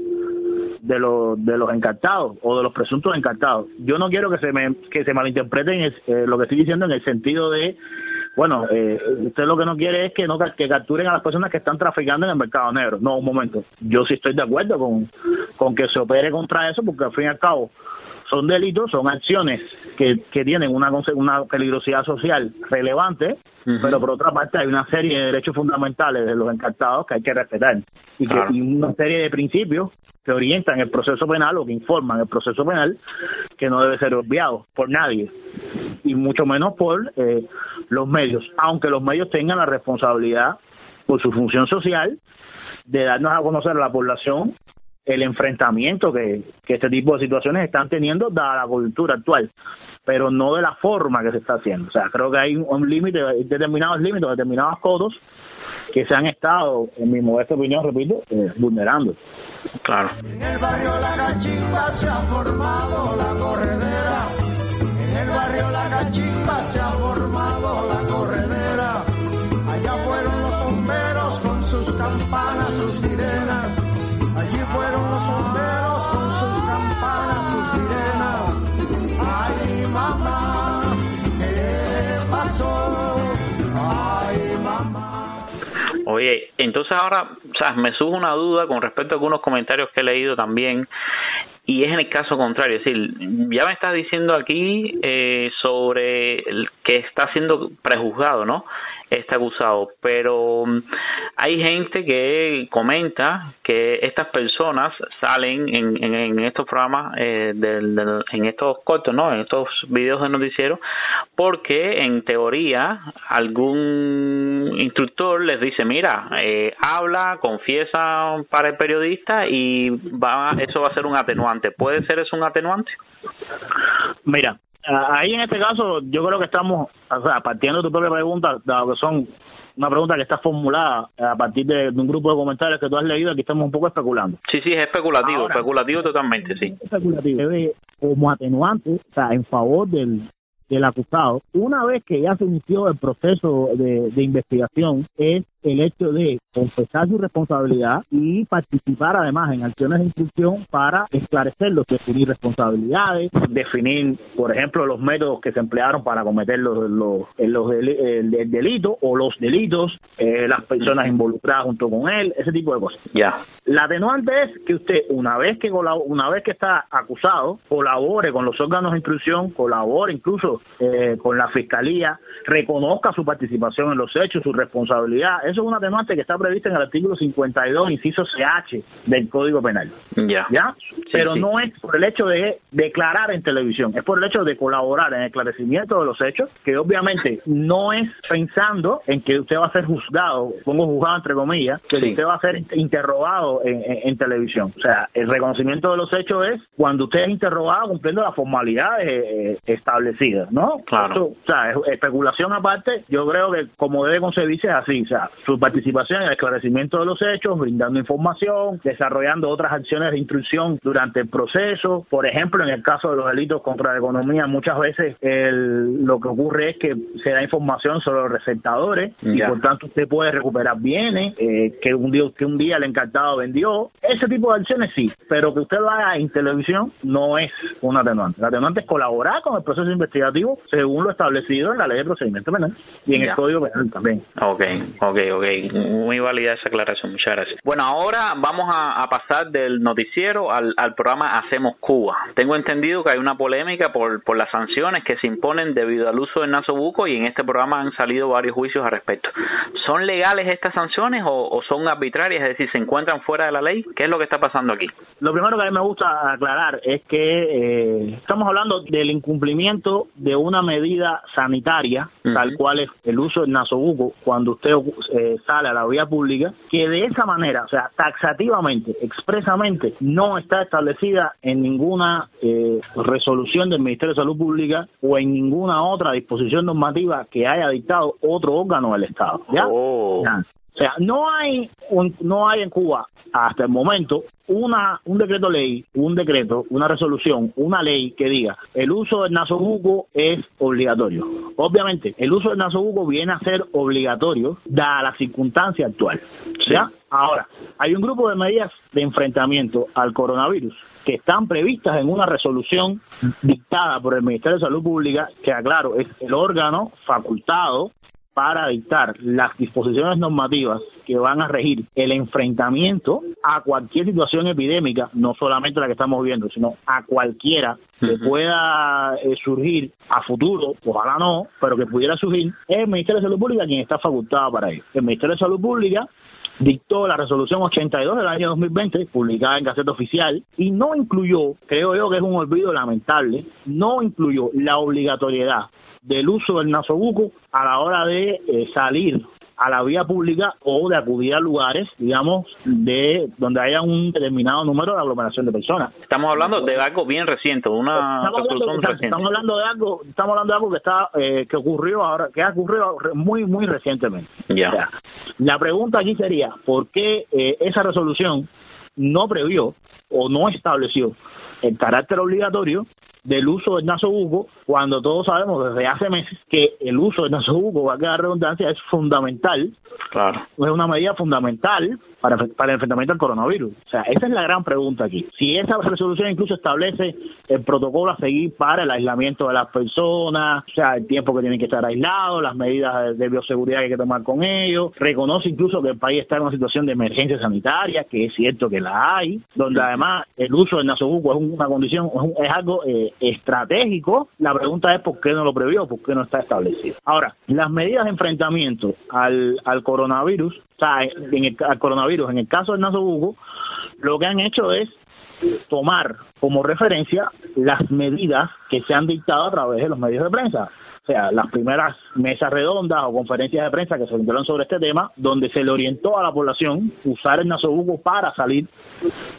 de los de los encartados o de los presuntos encartados. Yo no quiero que se me que se malinterpreten eh, lo que estoy diciendo en el sentido de bueno, eh, usted lo que no quiere es que no que capturen a las personas que están traficando en el mercado negro. No, un momento. Yo sí estoy de acuerdo con, con que se opere contra eso porque al fin y al cabo son delitos, son acciones que, que tienen una, una peligrosidad social relevante, pero por otra parte hay una serie de derechos fundamentales de los encartados que hay que respetar y, que, y una serie de principios que orientan el proceso penal o que informan el proceso penal que no debe ser obviado por nadie y mucho menos por eh, los medios, aunque los medios tengan la responsabilidad por su función social de darnos a conocer a la población el enfrentamiento que, este tipo de situaciones están teniendo dada la coyuntura actual, pero no de la forma que se está haciendo. O sea, creo que hay un límite, determinados límites, determinados codos que se han estado, en mi modesta opinión, repito, eh, vulnerando. Claro. En el barrio La Cachimba se ha formado la corredera. En el barrio La Cachimba se ha formado la corredera. Allá fueron los bomberos con sus campanas, sus sirenas. Allí fueron los bomberos con sus campanas, sus sirenas. Ay, mamá, Oye, entonces ahora, o sea, me surge una duda con respecto a algunos comentarios que he leído también y es en el caso contrario, es decir, ya me estás diciendo aquí eh, sobre que está siendo prejuzgado, ¿no? Este acusado, pero mm, hay gente que comenta que estas personas salen en, en, estos programas, eh, en estos cortos, ¿no? En estos videos de noticiero, porque en teoría algún instructor les dice, mira, eh, habla, confiesa para el periodista y va, eso va a ser un atenuante. ¿Puede ser eso un atenuante? Mira, ahí en este caso yo creo que estamos, o sea, partiendo de tu propia pregunta, dado que son una pregunta que está formulada a partir de, un grupo de comentarios que tú has leído, aquí estamos un poco especulando. Sí, sí, es especulativo, especulativo totalmente, sí. Especulativo, como atenuante, o sea, en favor del, del acusado, una vez que ya se inició el proceso de, de investigación, es el hecho de confesar su responsabilidad y participar además en acciones de instrucción para esclarecerlos, definir responsabilidades, definir, por ejemplo, los métodos que se emplearon para cometer los, los, los el, delito o los delitos, eh, las personas involucradas junto con él, ese tipo de cosas. Ya. La atenuante es que usted, una vez que una vez que está acusado, colabore con los órganos de instrucción, colabore incluso eh, con la fiscalía, reconozca su participación en los hechos, su responsabilidad. Eso es una atenuante que está prevista en el artículo 52, inciso CH del Código Penal. Ya. ¿Ya? Pero no es por el hecho de declarar en televisión, es por el hecho de colaborar en el esclarecimiento de los hechos, que obviamente no es pensando en que usted va a ser juzgado, pongo juzgado entre comillas, que usted va a ser interrogado en, televisión. O sea, el reconocimiento de los hechos es cuando usted es interrogado cumpliendo las formalidades eh, establecidas, ¿no? Claro. o sea, especulación aparte, yo creo que como debe concebirse es así, o sea, su participación en el esclarecimiento de los hechos, brindando información, desarrollando otras acciones de instrucción durante el proceso. Por ejemplo, en el caso de los delitos contra la economía, muchas veces lo que ocurre es que se da información sobre los receptadores y por tanto usted puede recuperar bienes eh, que un día que un día el encartado vendió. Ese tipo de acciones sí, pero que usted lo haga en televisión no es un atenuante. El atenuante es colaborar con el proceso investigativo según lo establecido en la ley de procedimiento penal y en el código penal también. Ok, ok, ok. Muy válida esa aclaración, muchas gracias. Bueno, ahora vamos a, pasar del noticiero al, programa Hacemos Cuba. Tengo entendido que hay una polémica por, por las sanciones que se imponen debido al uso del nasobuco y en este programa han salido varios juicios al respecto. ¿Son legales estas sanciones o, son arbitrarias? Es decir, ¿se encuentran fuera de la ley? ¿Qué es lo que está pasando aquí? Lo primero que a mí me gusta aclarar es que eh, estamos hablando del incumplimiento de una medida sanitaria, tal cual es el uso del nasobuco cuando usted eh, sale a la vía pública, que de esa manera, o sea, taxativamente, expresamente, no está establecida en ninguna eh, resolución del Ministerio de Salud Pública o en ninguna otra disposición normativa que haya dictado otro órgano del Estado. ¿ya? Oh. O sea, no hay no hay en Cuba hasta el momento una un decreto ley, un decreto, una resolución, una ley que diga el uso del nasobuco es obligatorio. Obviamente, el uso del nasobuco viene a ser obligatorio dada la circunstancia actual. ¿ya? Ahora, hay un grupo de medidas de enfrentamiento al coronavirus que están previstas en una resolución dictada por el Ministerio de Salud Pública, que aclaro, es el órgano facultado para dictar las disposiciones normativas que van a regir el enfrentamiento a cualquier situación epidémica, no solamente la que estamos viendo, sino a cualquiera que pueda eh, surgir a futuro, ojalá no, pero que pudiera surgir, es el Ministerio de Salud Pública quien está facultado para ello. El Ministerio de Salud Pública dictó la resolución 82 del año 2020, publicada en Gaceta Oficial, y no incluyó, creo yo que es un olvido lamentable, no incluyó la obligatoriedad del uso del nasobuco a la hora de eh, salir a la vía pública o de acudir a lugares, digamos, de donde haya un determinado número de aglomeración de personas. Estamos hablando de algo bien reciente, una estamos hablando, Estamos hablando de algo, estamos hablando de algo que está eh, que ocurrió ahora, que ha ocurrido muy muy recientemente. Ya. la pregunta aquí sería, ¿por qué eh, esa resolución no previó o no estableció el carácter obligatorio del uso del nasobuco cuando todos sabemos desde hace meses que el uso del nasobuco, va a quedar redundancia, es fundamental. Claro. Es una medida fundamental para, para el enfrentamiento al coronavirus. O sea, esa es la gran pregunta aquí. Si esa resolución incluso establece el protocolo a seguir para el aislamiento de las personas, o sea, el tiempo que tienen que estar aislados, las medidas de bioseguridad que hay que tomar con ellos, reconoce incluso que el país está en una situación de emergencia sanitaria, que es cierto que la hay, donde además el uso del nasobuco es una condición, es, algo eh, estratégico, la pregunta es por qué no lo previó, por qué no está establecido. Ahora, las medidas de enfrentamiento al, al coronavirus, o sea, en el, al coronavirus, en el caso del nasobuco, lo que han hecho es tomar como referencia las medidas que se han dictado a través de los medios de prensa. O sea, las primeras mesas redondas o conferencias de prensa que se dieron sobre este tema, donde se le orientó a la población usar el nasobuco para salir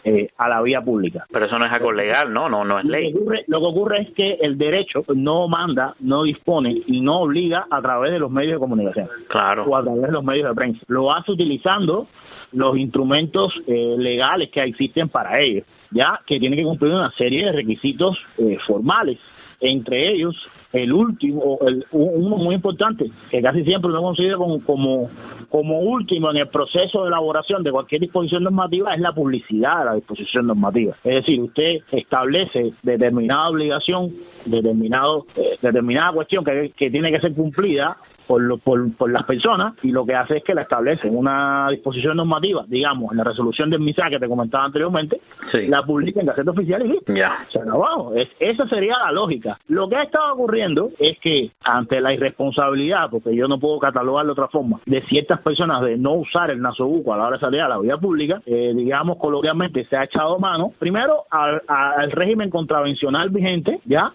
eh, a la vía pública. Pero eso no es algo legal, ¿no? No, no es ley. Lo que, ocurre, lo que ocurre es que el derecho no manda, no dispone y no obliga a través de los medios de comunicación. Claro. O a través de los medios de prensa. Lo hace utilizando los instrumentos eh, legales que existen para ello, ya que tiene que cumplir una serie de requisitos eh, formales, entre ellos el último, el, uno muy importante, que casi siempre lo considera como, como, como último en el proceso de elaboración de cualquier disposición normativa, es la publicidad de la disposición normativa. Es decir, usted establece determinada obligación, determinado, eh, determinada cuestión que, que tiene que ser cumplida por, por, por, las personas y lo que hace es que la establece en una disposición normativa, digamos, en la resolución del MISA que te comentaba anteriormente, la publica en Gaceta Oficial y listo. Ya. Se acabó. Es, esa sería la lógica. Lo que ha estado ocurriendo es que ante la irresponsabilidad, porque yo no puedo catalogar de otra forma, de ciertas personas de no usar el nasobuco a la hora de salir a la vía pública, eh, digamos coloquialmente se ha echado mano, primero al, al régimen contravencional vigente, ¿ya?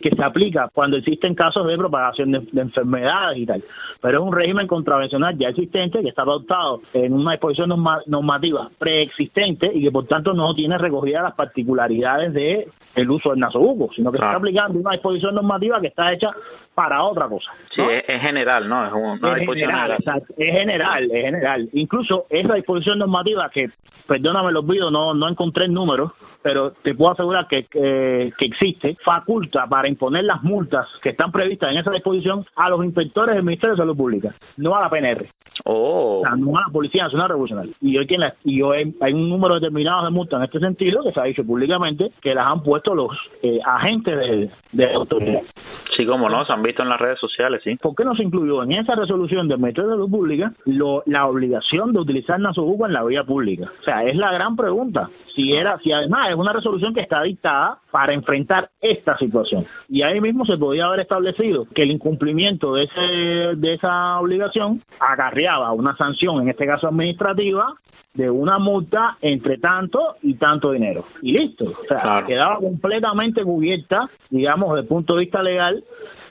Que se aplica cuando existen casos de propagación de, de enfermedad y tal. Pero es un régimen contravencional ya existente que está adoptado en una disposición normativa preexistente y que por tanto no tiene recogida las particularidades de el uso del nasobuco, sino que se está aplicando una disposición normativa que está hecha para otra cosa. Sí, es, general, ¿no? Es disposición general. Es general, es general. Incluso esa disposición normativa que, perdóname, lo olvido, no, no encontré el número, pero te puedo asegurar que, que, existe, faculta para imponer las multas que están previstas en esa disposición a los inspectores del Ministerio de Salud Pública, no a la PNR. Oh. O sea, no a la Policía Nacional Revolucionaria. Y hoy, y hoy hay un número determinado de multas en este sentido que se ha dicho públicamente que las han puesto los eh, agentes de, de autoridad. Sí, como no, se han visto en las redes sociales, sí. ¿Por qué no se incluyó en esa resolución del Ministerio de Salud Pública lo, la obligación de utilizar nasobuco en la vía pública? O sea, es la gran pregunta. Si era, si además es una resolución que está dictada para enfrentar esta situación. Y ahí mismo se podía haber establecido que el incumplimiento de ese, de esa obligación acarreaba una sanción, en este caso administrativa, de una multa entre tanto y tanto dinero. Y listo. O sea, quedaba completamente cubierta, digamos, desde el punto de vista legal,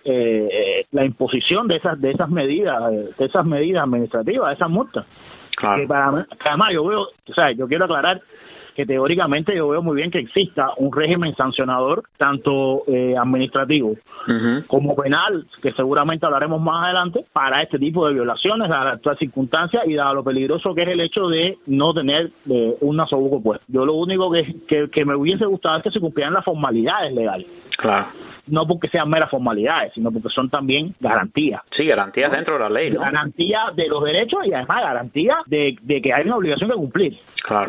eh, eh, la imposición de esas de esas medidas, de esas medidas administrativas, de esas multas. Claro. Que, para, que además yo veo, o sea, yo quiero aclarar que teóricamente yo veo muy bien que exista un régimen sancionador, tanto eh, administrativo como penal, que seguramente hablaremos más adelante, para este tipo de violaciones, a la actual circunstancia y dado lo peligroso que es el hecho de no tener eh, un nasobuco pues. Yo lo único que, que, me hubiese gustado es que se cumplieran las formalidades legales. Claro no porque sean meras formalidades, sino porque son también garantías. Sí, garantías dentro de la ley. ¿no? Garantías de los derechos y además garantía de, de que hay una obligación que cumplir.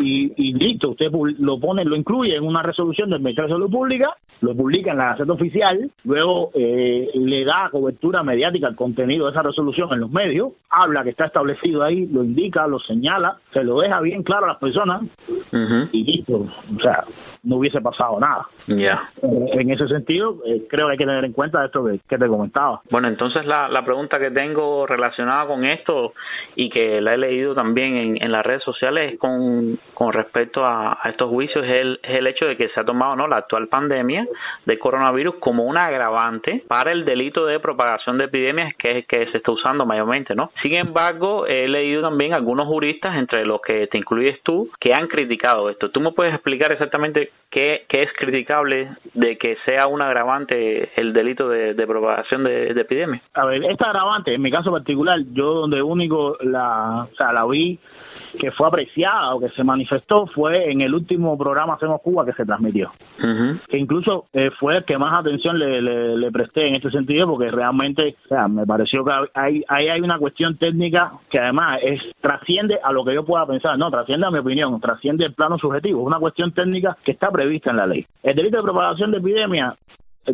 Y, y, listo, usted lo pone, lo incluye en una resolución del Ministerio de Salud Pública, lo publica en la Gaceta Oficial, luego eh, le da cobertura mediática al contenido de esa resolución en los medios, habla que está establecido ahí, lo indica, lo señala, se lo deja bien claro a las personas y listo. O sea, no hubiese pasado nada. Ya. Eh, en ese sentido, eh, creo que hay que tener en cuenta esto que, te comentaba. Bueno, entonces la, la, pregunta que tengo relacionada con esto y que la he leído también en, en las redes sociales es con, con respecto a, estos juicios es el, es el hecho de que se ha tomado no la actual pandemia de coronavirus como un agravante para el delito de propagación de epidemias que es que se está usando mayormente, ¿no? Sin embargo, he leído también algunos juristas, entre los que te incluyes tú, que han criticado esto. ¿Tú me puedes explicar exactamente qué, es criticable de que sea un agravante el delito de, propagación de, de epidemia? A ver, esta agravante, en mi caso particular, yo donde único la, o sea, la vi que fue apreciada o que se manifestó fue en el último programa Hacemos Cuba que se transmitió. Que incluso eh, fue el que más atención le, le, presté en este sentido porque realmente o sea, me pareció que hay, hay, hay una cuestión técnica que además es trasciende a lo que yo pueda pensar, no, trasciende a mi opinión, trasciende el plano subjetivo, es una cuestión técnica que está prevista en la ley. El delito de propagación de epidemia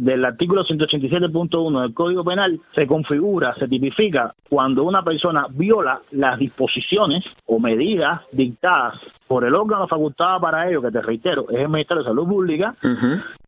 del artículo 187.1 del Código Penal se configura, se tipifica cuando una persona viola las disposiciones o medidas dictadas por el órgano facultado para ello, que te reitero, es el Ministerio de Salud Pública,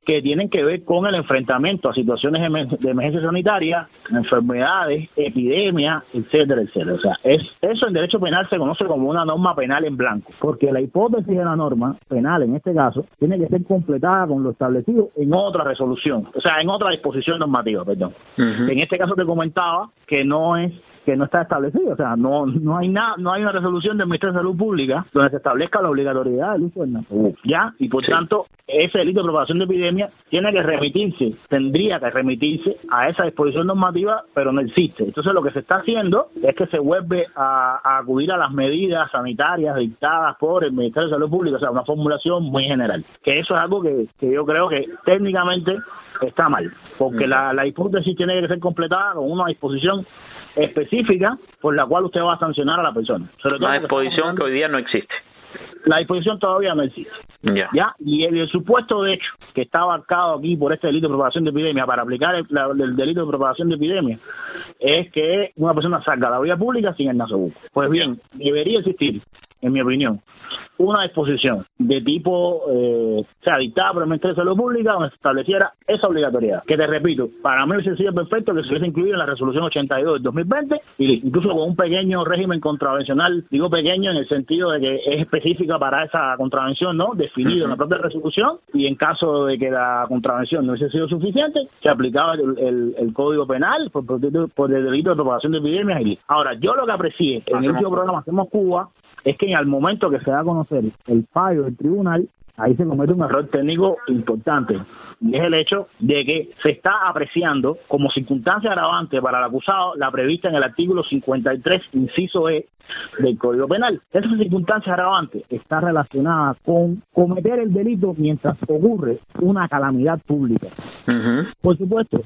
que tienen que ver con el enfrentamiento a situaciones de emergencia sanitaria, enfermedades, epidemias, etcétera, etcétera. O sea, es, eso en derecho penal se conoce como una norma penal en blanco, porque la hipótesis de la norma penal, en este caso, tiene que ser completada con lo establecido en otra resolución, o sea, en otra disposición normativa, perdón. En este caso te comentaba que no es que no está establecido. O sea, no no hay nada, no hay una resolución del Ministerio de Salud Pública donde se establezca la obligatoriedad del uso del. Ya, y por tanto, ese delito de propagación de epidemia tiene que remitirse, tendría que remitirse a esa disposición normativa, pero no existe. Entonces, lo que se está haciendo es que se vuelve a, a acudir a las medidas sanitarias dictadas por el Ministerio de Salud Pública, o sea, una formulación muy general. Que eso es algo que, que yo creo que técnicamente está mal, porque la, la hipótesis tiene que ser completada con una disposición específica por la cual usted va a sancionar a la persona. Sobre todo Una disposición que hoy día no existe. la disposición todavía no existe. Ya. ¿ya? Y el, el supuesto de hecho que está abarcado aquí por este delito de propagación de epidemia, para aplicar el, la- el delito de propagación de epidemia, es que una persona salga a la vía pública sin el nasobuco. Pues bien, debería existir, en mi opinión, una disposición de tipo, eh, o sea, dictada por el Ministerio de Salud Pública donde se estableciera esa obligatoriedad. Que te repito, para mí hubiese sido perfecto que se hubiese incluido en la resolución 82 del 2020 y incluso con un pequeño régimen contravencional, digo pequeño en el sentido de que es específica para esa contravención, ¿no? Definido en la propia resolución y en caso de que la contravención no hubiese sido suficiente, se aplicaba el, el- el Código Penal por, por, por el delito de propagación de epidemias y. Ahora, yo lo que aprecié en el último programa Hacemos Cuba es que al momento que se da a conocer el fallo del tribunal, ahí se comete un error técnico importante. Y es el hecho de que se está apreciando como circunstancia agravante para el acusado la prevista en el artículo 53, inciso E del Código Penal. Esa circunstancia agravante está relacionada con cometer el delito mientras ocurre una calamidad pública. Por supuesto,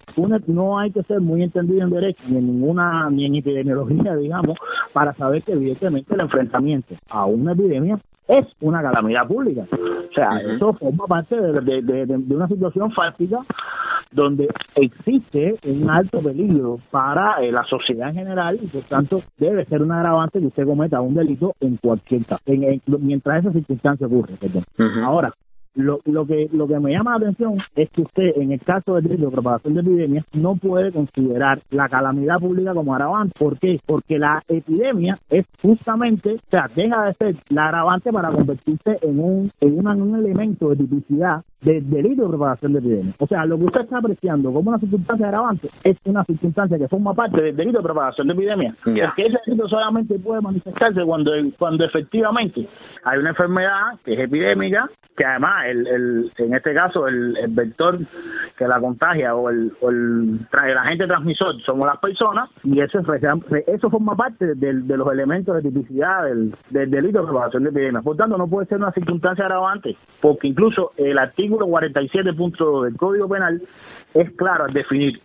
no hay que ser muy entendido en derecho ni en ninguna ni en epidemiología, digamos, para saber que evidentemente el enfrentamiento a una epidemia es una calamidad pública. O sea, eso forma parte de, de- de- de- de una situación fáctica donde existe un alto peligro para eh, la sociedad en general y por tanto debe ser un agravante que usted cometa un delito en cualquier caso, en- en- mientras esa circunstancia ocurre. perdón. Ahora, lo, lo que lo que me llama la atención es que usted, en el caso del delito de propagación de epidemias, no puede considerar la calamidad pública como agravante. ¿Por qué? Porque la epidemia es justamente, o sea, deja de ser la agravante para convertirse en un, en una- un elemento de tipicidad del delito de propagación de epidemia. O sea, lo que usted está apreciando como una circunstancia agravante es una circunstancia que forma parte del delito de propagación de epidemia. Porque ese delito solamente puede manifestarse cuando, cuando efectivamente hay una enfermedad que es epidémica, que además, el, el, en este caso, el, el vector que la contagia o el, o el, el agente transmisor somos las personas, y eso, es- eso forma parte del- de los elementos de tipicidad del, del delito de propagación de epidemia. Por tanto, no puede ser una circunstancia agravante, porque incluso el artículo 47.2 del Código Penal es claro al definir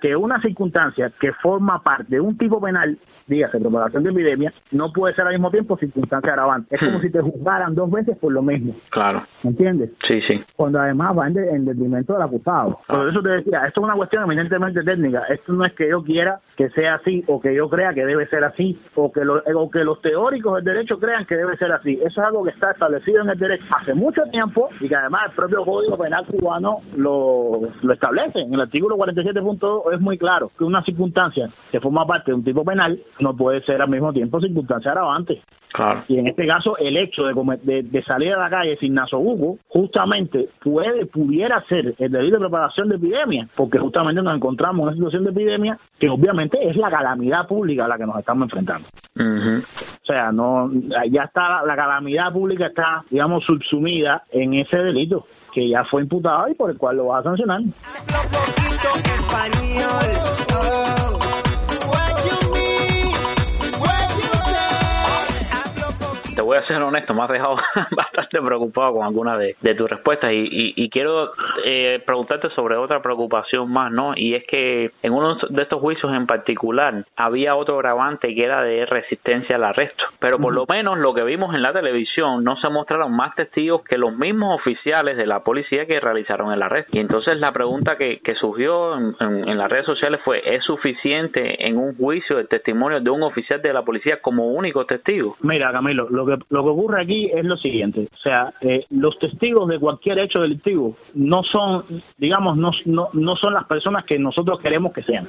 que una circunstancia que forma parte de un tipo penal, dígase propagación de epidemia, no puede ser al mismo tiempo circunstancia agravante. Es como si te juzgaran dos veces por lo mismo. Claro. ¿Me entiendes? Sí, sí. Cuando además va en, de- en detrimento del acusado. Por eso te decía, esto es una cuestión eminentemente técnica. Esto no es que yo quiera que sea así o que yo crea que debe ser así o que, lo- o que los teóricos del derecho crean que debe ser así. Eso es algo que está establecido en el derecho hace mucho tiempo y que además el propio Código Penal cubano lo, lo establece. En el artículo 47.2 es muy claro que una circunstancia que forma parte de un tipo penal no puede ser al mismo tiempo circunstancia agravante. Claro. Y en este caso, el hecho de, come- de, de salir a la calle sin nasobuco, justamente puede, pudiera ser el delito de propagación de epidemia, porque justamente nos encontramos en una situación de epidemia que obviamente es la calamidad pública a la que nos estamos enfrentando. O sea, no, ya está, la, la calamidad pública está, digamos, subsumida en ese delito que ya fue imputado y por el cual lo vas a sancionar. Te voy a ser honesto, me has dejado bastante preocupado con algunas de, de tus respuestas y, y- y quiero eh, preguntarte sobre otra preocupación más, ¿no? Y es que en uno de estos juicios en particular había otro grabante que era de resistencia al arresto, pero por lo menos lo que vimos en la televisión no se mostraron más testigos que los mismos oficiales de la policía que realizaron el arresto. Y entonces la pregunta que, que surgió en, en- en las redes sociales fue, ¿es suficiente en un juicio el testimonio de un oficial de la policía como único testigo? Mira, Camilo, lo que, lo que ocurre aquí es lo siguiente. O sea, eh, los testigos de cualquier hecho delictivo no son, digamos, no, no, no son las personas que nosotros queremos que sean.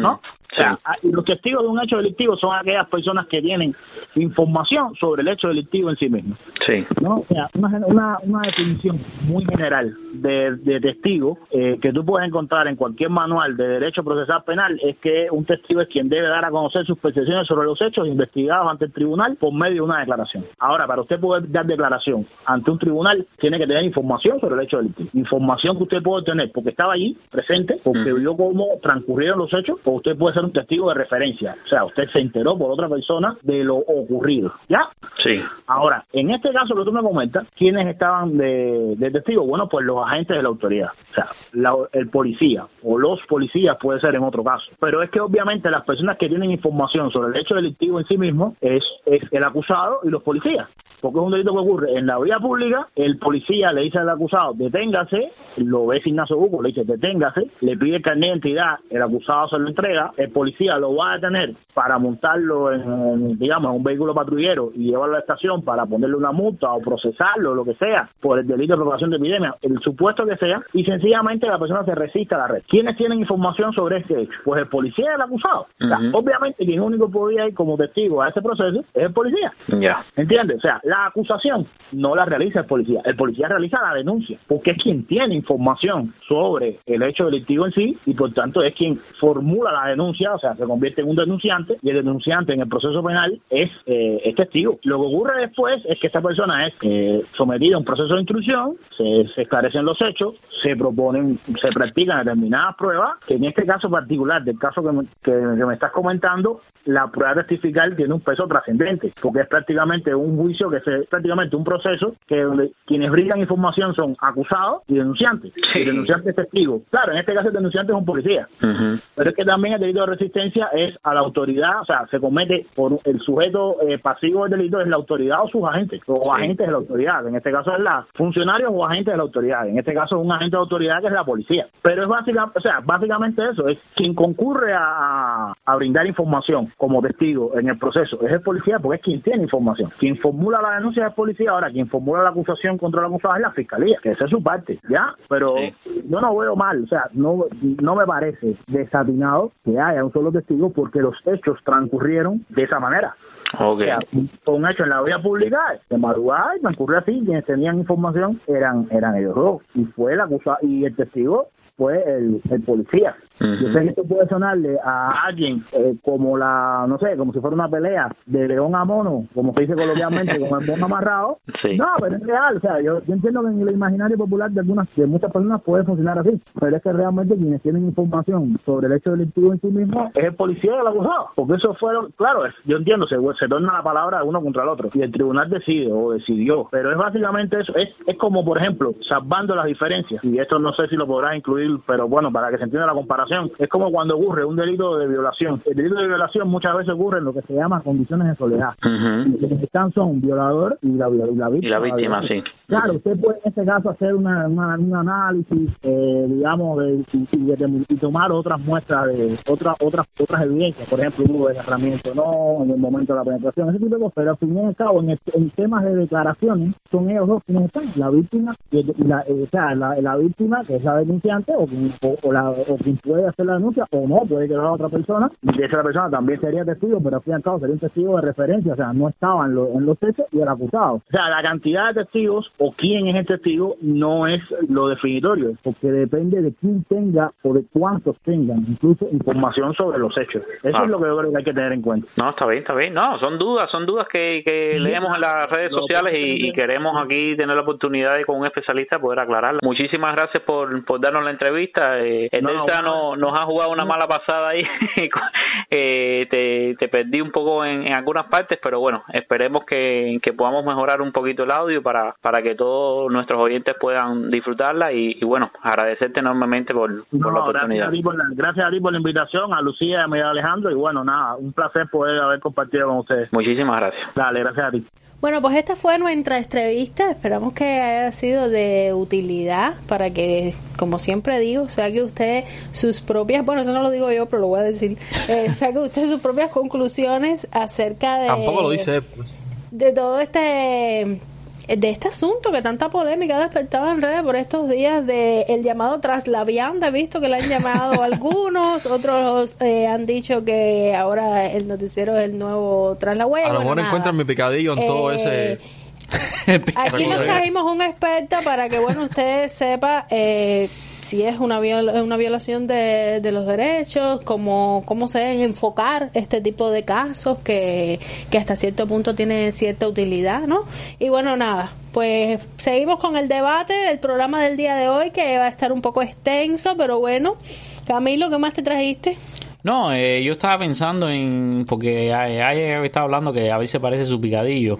¿no? O sea, los testigos de un hecho delictivo son aquellas personas que tienen información sobre el hecho delictivo en sí mismo. Sí. ¿no? O sea, una, una, una definición muy general de, de testigo eh, que tú puedes encontrar en cualquier manual de derecho procesal penal es que un testigo es quien debe dar a conocer sus percepciones sobre los hechos investigados ante el tribunal por medio de una declaración. Ahora, para usted poder dar declaración ante un tribunal, tiene que tener información sobre el hecho delictivo. Información que usted puede tener porque estaba allí, presente, porque vio cómo transcurrieron los hechos, o usted puede ser un testigo de referencia. O sea, usted se enteró por otra persona de lo ocurrido. ¿Ya? Sí. Ahora, en este caso que tú me comentas, ¿quiénes estaban de, de testigo? Bueno, pues los agentes de la autoridad. O sea, la- el policía o los policías puede ser en otro caso. Pero es que obviamente las personas que tienen información sobre el hecho delictivo en sí mismo es, es el acusado y los policías. Porque es un delito que ocurre en la vía pública, el policía le dice al acusado, deténgase, lo ve sin naso buco, le dice, deténgase, le pide el carnet de identidad, el acusado se lo entrega, el policía lo va a detener para montarlo en, en, digamos, en un vehículo patrullero y llevarlo a la estación para ponerle una multa o procesarlo, lo que sea, por el delito de propagación de epidemia, el supuesto que sea, y sencillamente la persona se resiste a la red. ¿Quiénes tienen información sobre este hecho? Pues el policía y el acusado. O sea, Ujú. obviamente quien único podía ir como testigo a ese proceso es el policía. Ya. ¿Entiendes? O sea, la acusación no la realiza el policía. El policía realiza la denuncia, porque es quien tiene información sobre el hecho delictivo en sí y por tanto es quien formula la denuncia, o sea, se convierte en un denunciante y el denunciante en el proceso penal es, eh, es testigo. Lo que ocurre después es que esta persona es eh, sometida a un proceso de instrucción, se, esclarecen los hechos, se proponen, se practican determinadas pruebas, que en este caso particular, del caso que me, que me estás comentando, la prueba testifical tiene un peso trascendente, porque es prácticamente un juicio que se, es prácticamente un proceso que donde quienes brindan información son acusados y denunciantes. Sí. Y denunciante es testigo. Claro, en este caso el denunciante es un policía. Pero es que también el delito de resistencia es a la autoridad, o sea, se comete por el sujeto eh, pasivo del delito es la autoridad o sus agentes, o agentes de la autoridad. En este caso es la funcionarios o agentes de la autoridad. En este caso es un agente de autoridad que es la policía. Pero es básicamente, o sea, básicamente eso, es quien concurre a, a- a brindar información como testigo en el proceso, es el policía porque es quien tiene información. Quien formula la denuncia es el policía, ahora quien formula la acusación contra la acusada es la fiscalía, que esa es su parte, ¿ya? Pero Sí. yo no veo mal, o sea, no, no me parece desatinado que haya un solo testigo porque los hechos transcurrieron de esa manera. Ok. O sea, un hecho en la vía pública de madrugada y transcurrió así, quienes tenían información eran eran ellos dos y fue el acusado y el testigo fue el, el policía. Yo sé que esto puede sonarle a alguien eh, como la, no sé, como si fuera una pelea de león a mono, como se dice coloquialmente, con el mono amarrado. Sí. No, pero es real, o sea, yo, yo entiendo que en el imaginario popular de algunas, de muchas personas puede funcionar así, pero es que realmente quienes tienen información sobre el hecho delictivo en sí mismo es el policía y el acusado, porque eso fueron, claro, es- yo entiendo, se, se torna la palabra de uno contra el otro, y el tribunal decide o decidió, pero es básicamente eso, es, es como, por ejemplo, salvando las diferencias, y esto no sé si lo podrás incluir, pero bueno, para que se entienda la comparación, es como cuando ocurre un delito de violación. El delito de violación muchas veces ocurre en lo que se llama condiciones de soledad. Y quienes están son violador y la, y la víctima. Y la víctima, sí. Claro, usted puede en este caso hacer una, una- un análisis, eh, digamos, de, y, y tomar otras muestras de otras otras otras evidencias, por ejemplo, hubo desgarramiento no, en el momento de la penetración, ese tipo de cosas, pero al fin y al cabo, en, el- en temas de declaraciones, son ellos dos quienes están, la víctima, y, la, eh, o sea, la, la víctima, que es la denunciante, o quien, o, o la, o quien puede hacer la denuncia, o no, puede quedar otra persona, y esa persona también sería testigo, pero al fin y al cabo sería un testigo de referencia, o sea, no estaba en, lo- en los hechos y el acusado. O sea, la cantidad de testigos o quién es el testigo no es lo definitorio, porque depende de quién tenga o de cuántos tengan, incluso información sobre los hechos. Eso Ah. es lo que yo creo que hay que tener en cuenta. No, está bien, está bien. No, son dudas, son dudas que, que leemos en las redes Lo sociales que- y, y queremos aquí tener la oportunidad de con un especialista poder aclararlas. Muchísimas gracias por, por darnos la entrevista. Eh, el No, no- nos ha jugado una mala pasada ahí. eh, te, te perdí un poco en, en algunas partes, pero bueno, esperemos que, que podamos mejorar un poquito el audio para, para que todos nuestros oyentes puedan disfrutarla y, y bueno, agradecerte enormemente por, por la No, gracias oportunidad. a, ti por la, gracias a ti por la invitación, a Lucía y a Miguel Alejandro, y bueno, nada, un placer poder haber compartido con ustedes. Muchísimas gracias. Dale, gracias a ti. Bueno, pues esta fue nuestra entrevista. Esperamos que haya sido de utilidad para que, como siempre digo, saque usted sus propias, bueno, eso no lo digo yo, pero lo voy a decir, eh, saque usted sus propias conclusiones acerca de, Tampoco lo dice pues. de todo este de este asunto que tanta polémica ha despertado en redes por estos días de el llamado tras la vianda, he visto que le han llamado algunos, otros eh, han dicho que ahora el noticiero es el nuevo tras la huella. A lo mejor Bueno, encuentran mi picadillo en todo Eh, ese... Aquí nos trajimos un experta para que, bueno, usted sepa eh, si es una, viola- una violación de, de los derechos, cómo, cómo se deben enfocar este tipo de casos que, que hasta cierto punto tienen cierta utilidad, ¿no? Y bueno, nada, pues seguimos con el debate del programa del día de hoy que va a estar un poco extenso, pero bueno. Camilo, ¿qué más te trajiste? No, eh, yo estaba pensando en. Porque hay, hay- estaba hablando que a veces parece su picadillo.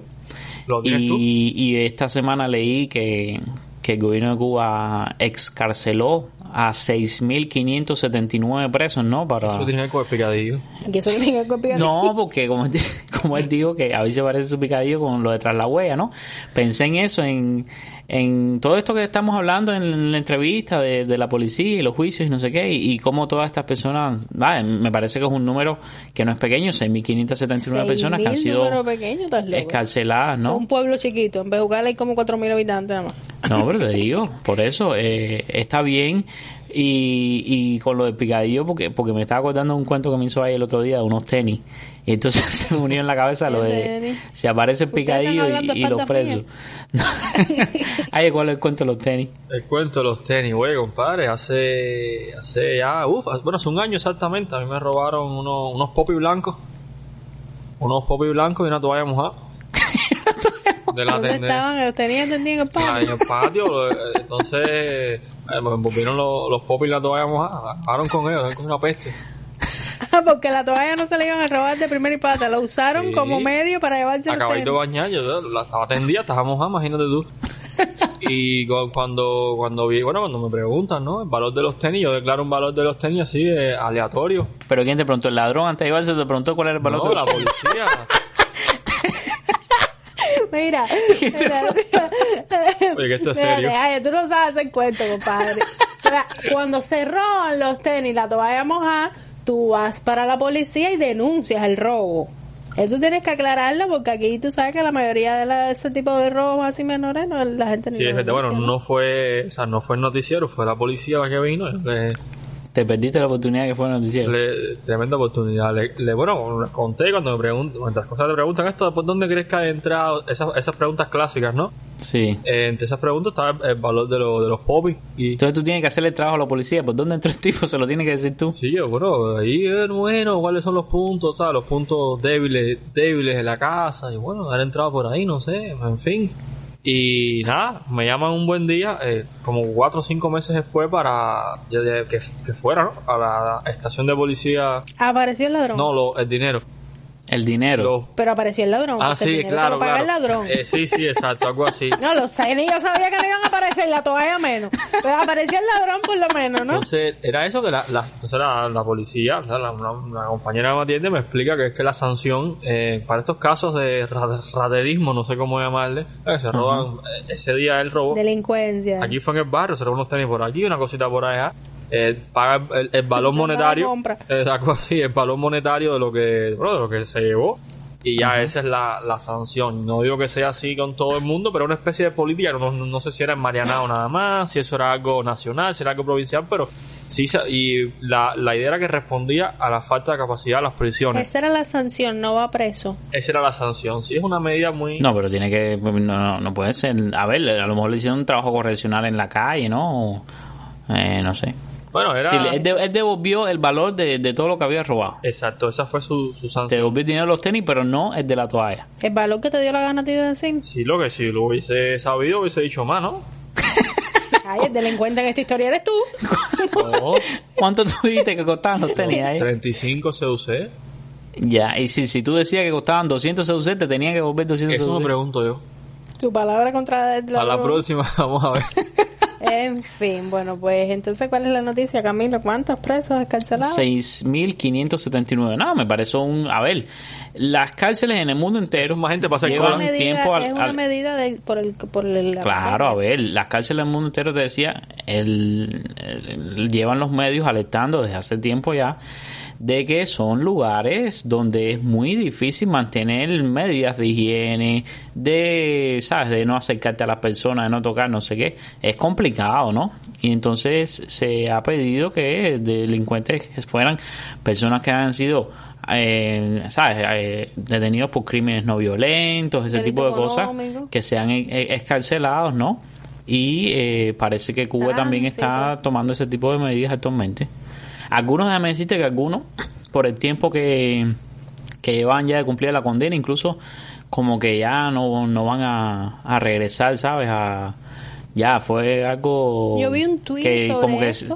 ¿Lo y, tú? y esta semana leí que, que el gobierno de Cuba excarceló a 6.579 presos, ¿no? Para... Eso tiene que ver con el picadillo. ¿Y eso tiene que copiar? No, porque como, como él dijo que a veces parece su picadillo con lo de tras la huella, ¿no? Pensé en eso, en, en todo esto que estamos hablando en la entrevista de, de la policía y los juicios y no sé qué, y, y cómo todas estas personas, vale, me parece que es un número que no es pequeño, 6.579 personas que han 6.000 sido pequeño, escarceladas, ¿no? un pueblo chiquito, en vez de jugar hay como 4.000 habitantes nada más. No, pero le digo, por eso eh, está bien. Y, y con lo del picadillo, porque porque me estaba acordando de un cuento que me hizo ahí el otro día de unos tenis. Y entonces se me unió en la cabeza lo de se aparece picadillo y, y los presos. Ay, ¿cuál es el cuento de los tenis? El cuento de los tenis, güey, compadre. Hace, hace ya, uff, bueno, hace un año exactamente. A mí me robaron unos, unos popis blancos. Unos popis blancos y una toalla mojada. de la ¿Dónde tendencia. estaban? ¿Los tenían tendido en el patio? en el patio, eh, entonces eh, me envolvieron los, los popis y la toalla mojada. Acabaron con ellos, con una peste. Porque la toalla no se le iban a robar de primera y pata. La usaron Sí. como medio para llevarse los Acabé de tenis. bañar, yo la estaba tendida, estaba mojada, imagínate tú. Y cu- cuando cuando vi, bueno, cuando me preguntan, ¿no? El valor de los tenis, yo declaro un valor de los tenis así de aleatorio. Pero ¿quién te preguntó? ¿El ladrón antes de llevarse te preguntó cuál era el valor No, de la los tenis? policía. Mira, mira. Oye, que esto es Mira, serio. ay, tú no sabes hacer cuento, compadre. Mira, cuando se roban los tenis, la toalla mojada, tú vas para la policía y denuncias el robo. Eso tienes que aclararlo porque aquí tú sabes que la mayoría de la- ese tipo de robos así menores no, la gente ni Sí, es verdad, bueno, no fue, o sea, no fue el noticiero, fue la policía la que vino. Le, Te perdiste la oportunidad que fue el noticiero. le- tremenda oportunidad. Le, le- bueno, conté cuando me preguntan, mientras cosas te preguntan esto, ¿por dónde crees que ha entrado? Esas, esas preguntas clásicas, ¿no? Sí. Eh, entre esas preguntas estaba el, valor de, los de los popis. Y Entonces tú tienes que hacerle el trabajo a la policía. ¿Por dónde entró el tipo? Se lo tienes que decir tú. Sí, yo, bueno, ahí bueno, cuáles son los puntos. Los puntos débiles, débiles de la casa, y bueno, haber entrado por ahí, no sé, en fin. Y nada, me llaman un buen día, eh, como cuatro o cinco meses después, para que, que fuera, ¿no? A la estación de policía, Apareció el ladrón. no, lo, el dinero. El dinero. Los- Pero apareció el ladrón. ah, el sí, dinero te claro, lo paga claro. el ladrón. Eh, sí, sí, exacto, algo así. No, los tenis yo sabía que no iban a aparecer, la toalla menos. Pero apareció el ladrón por lo menos, ¿no? Entonces, era eso que la, la, entonces la, la policía, o sea, la, la- compañera que me atiende me explica que es que la sanción eh, para estos casos de ra- raterismo, no sé cómo llamarle, eh, se roban, eh, ese día el robo, Delincuencia. aquí fue en el barrio, se roban unos tenis por aquí, una cosita por allá, eh, paga el, el valor monetario, algo así, el valor monetario de lo que, bueno, de lo que se llevó. Y ya esa es la, la sanción. No digo que sea así con todo el mundo, pero una especie de política. No, no, no sé si era en Marianao nada más, si eso era algo nacional, si era algo provincial, pero sí. se- Y la, la idea era que respondía a la falta de capacidad de las prisiones. Esa era la sanción, no va preso. Esa era la sanción. Sí, es una medida muy. No, pero tiene que. No, no puede ser. A ver, a lo mejor le hicieron un trabajo correccional en la calle, ¿no? O, eh, no sé. Bueno, era. Sí, él, de- él devolvió el valor de, de todo lo que había robado. Exacto, esa fue su, su Te sanción. devolvió el dinero de los tenis, pero no el de la toalla. El valor que te dio la gana a ti de decir. Sí, lo que si lo hubiese sabido, hubiese dicho más, ¿no? Ay, el delincuente en esta historia eres tú. No, ¿Cuánto tú dijiste que costaban los tenis ahí? 35 CUC. Ya, y si, si tú decías que costaban 200 CUC, te tenían que devolver 200 Eso me CUC. pregunto yo. Tu palabra contra el Para la próxima, vamos a ver. En fin, bueno, pues entonces, ¿cuál es la noticia, Camilo? ¿Cuántos presos escarcelados? 6.579. No, me parece un... A ver, las cárceles en el mundo entero más gente Es llevan medida, tiempo al- es una al- medida del- por el... Por el Claro, a ver, las cárceles del mundo entero te decía, el, el- llevan los medios alertando desde hace tiempo ya de que son lugares donde es muy difícil mantener medidas de higiene, de, ¿sabes? De no acercarte a las personas, de no tocar, no sé qué. Es complicado, ¿no? Y entonces se ha pedido que delincuentes fueran personas que han sido eh, ¿sabes? Eh, detenidos por crímenes no violentos, ese tipo de cosas, que sean escarcelados, ¿no? Y eh, parece que Cuba también está tomando ese tipo de medidas actualmente. Algunos, déjame decirte que algunos, por el tiempo que, que llevan ya de cumplir la condena, incluso como que ya no, no van a, a regresar, ¿sabes? A, ya fue algo yo vi un tuit que sobre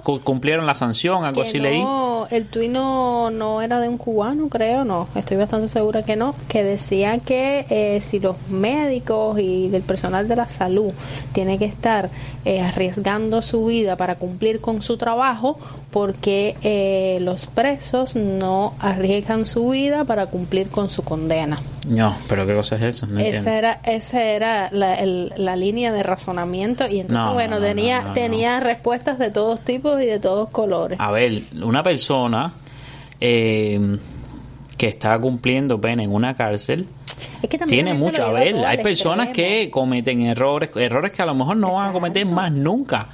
como que cumplieron la sanción algo que así no, leí el tuit no, no era de un cubano creo no estoy bastante segura que no que decía que eh, si los médicos y el personal de la salud tiene que estar eh, arriesgando su vida para cumplir con su trabajo porque eh, los presos no arriesgan su vida para cumplir con su condena no pero qué cosa es eso no entiendo. esa era esa era la, el- la línea de razonamiento y entonces No, bueno no, no, tenía tenía respuestas de todos tipos y de todos colores A ver, una persona eh, que está cumpliendo pena en una cárcel es que también tiene mucho. A ver, hay personas extremo. que cometen errores, errores que a lo mejor no van a cometer más nunca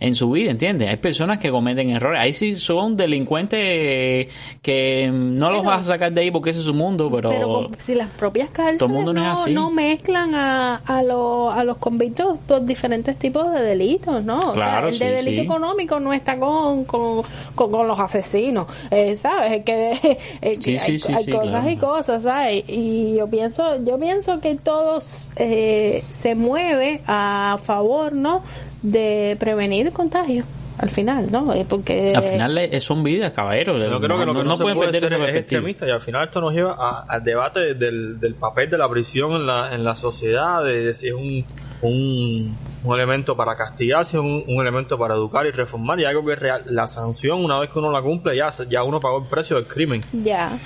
en su vida, ¿entiendes? Hay personas que cometen errores. Ahí sí son delincuentes eh, que no los vas a sacar de ahí porque ese es su mundo, pero, pero si las propias cárceles mundo no es así. no mezclan a, a, los a los convictos por diferentes tipos de delitos, ¿no? O sea, Claro, el de sí, delito sí. económico no está con, con, con, con los asesinos, eh, ¿sabes? Es que, que Sí, sí, hay, sí, hay sí, cosas claro. y cosas, ¿sabes? Y yo pienso, yo pienso que todos eh, se mueve a favor, ¿no? De prevenir el contagio. Al final, ¿no? Eh, Porque al final son vidas, caballero. Yo creo que lo que no, se pueden puede perder ser es extremista y al final esto nos lleva a- al debate del, del papel de la prisión en la, en la sociedad, de, de si es un, un, un elemento para castigar, si es un, un elemento para educar y reformar y algo que es real. La sanción, una vez que uno la cumple, ya, ya uno pagó el precio del crimen. ya.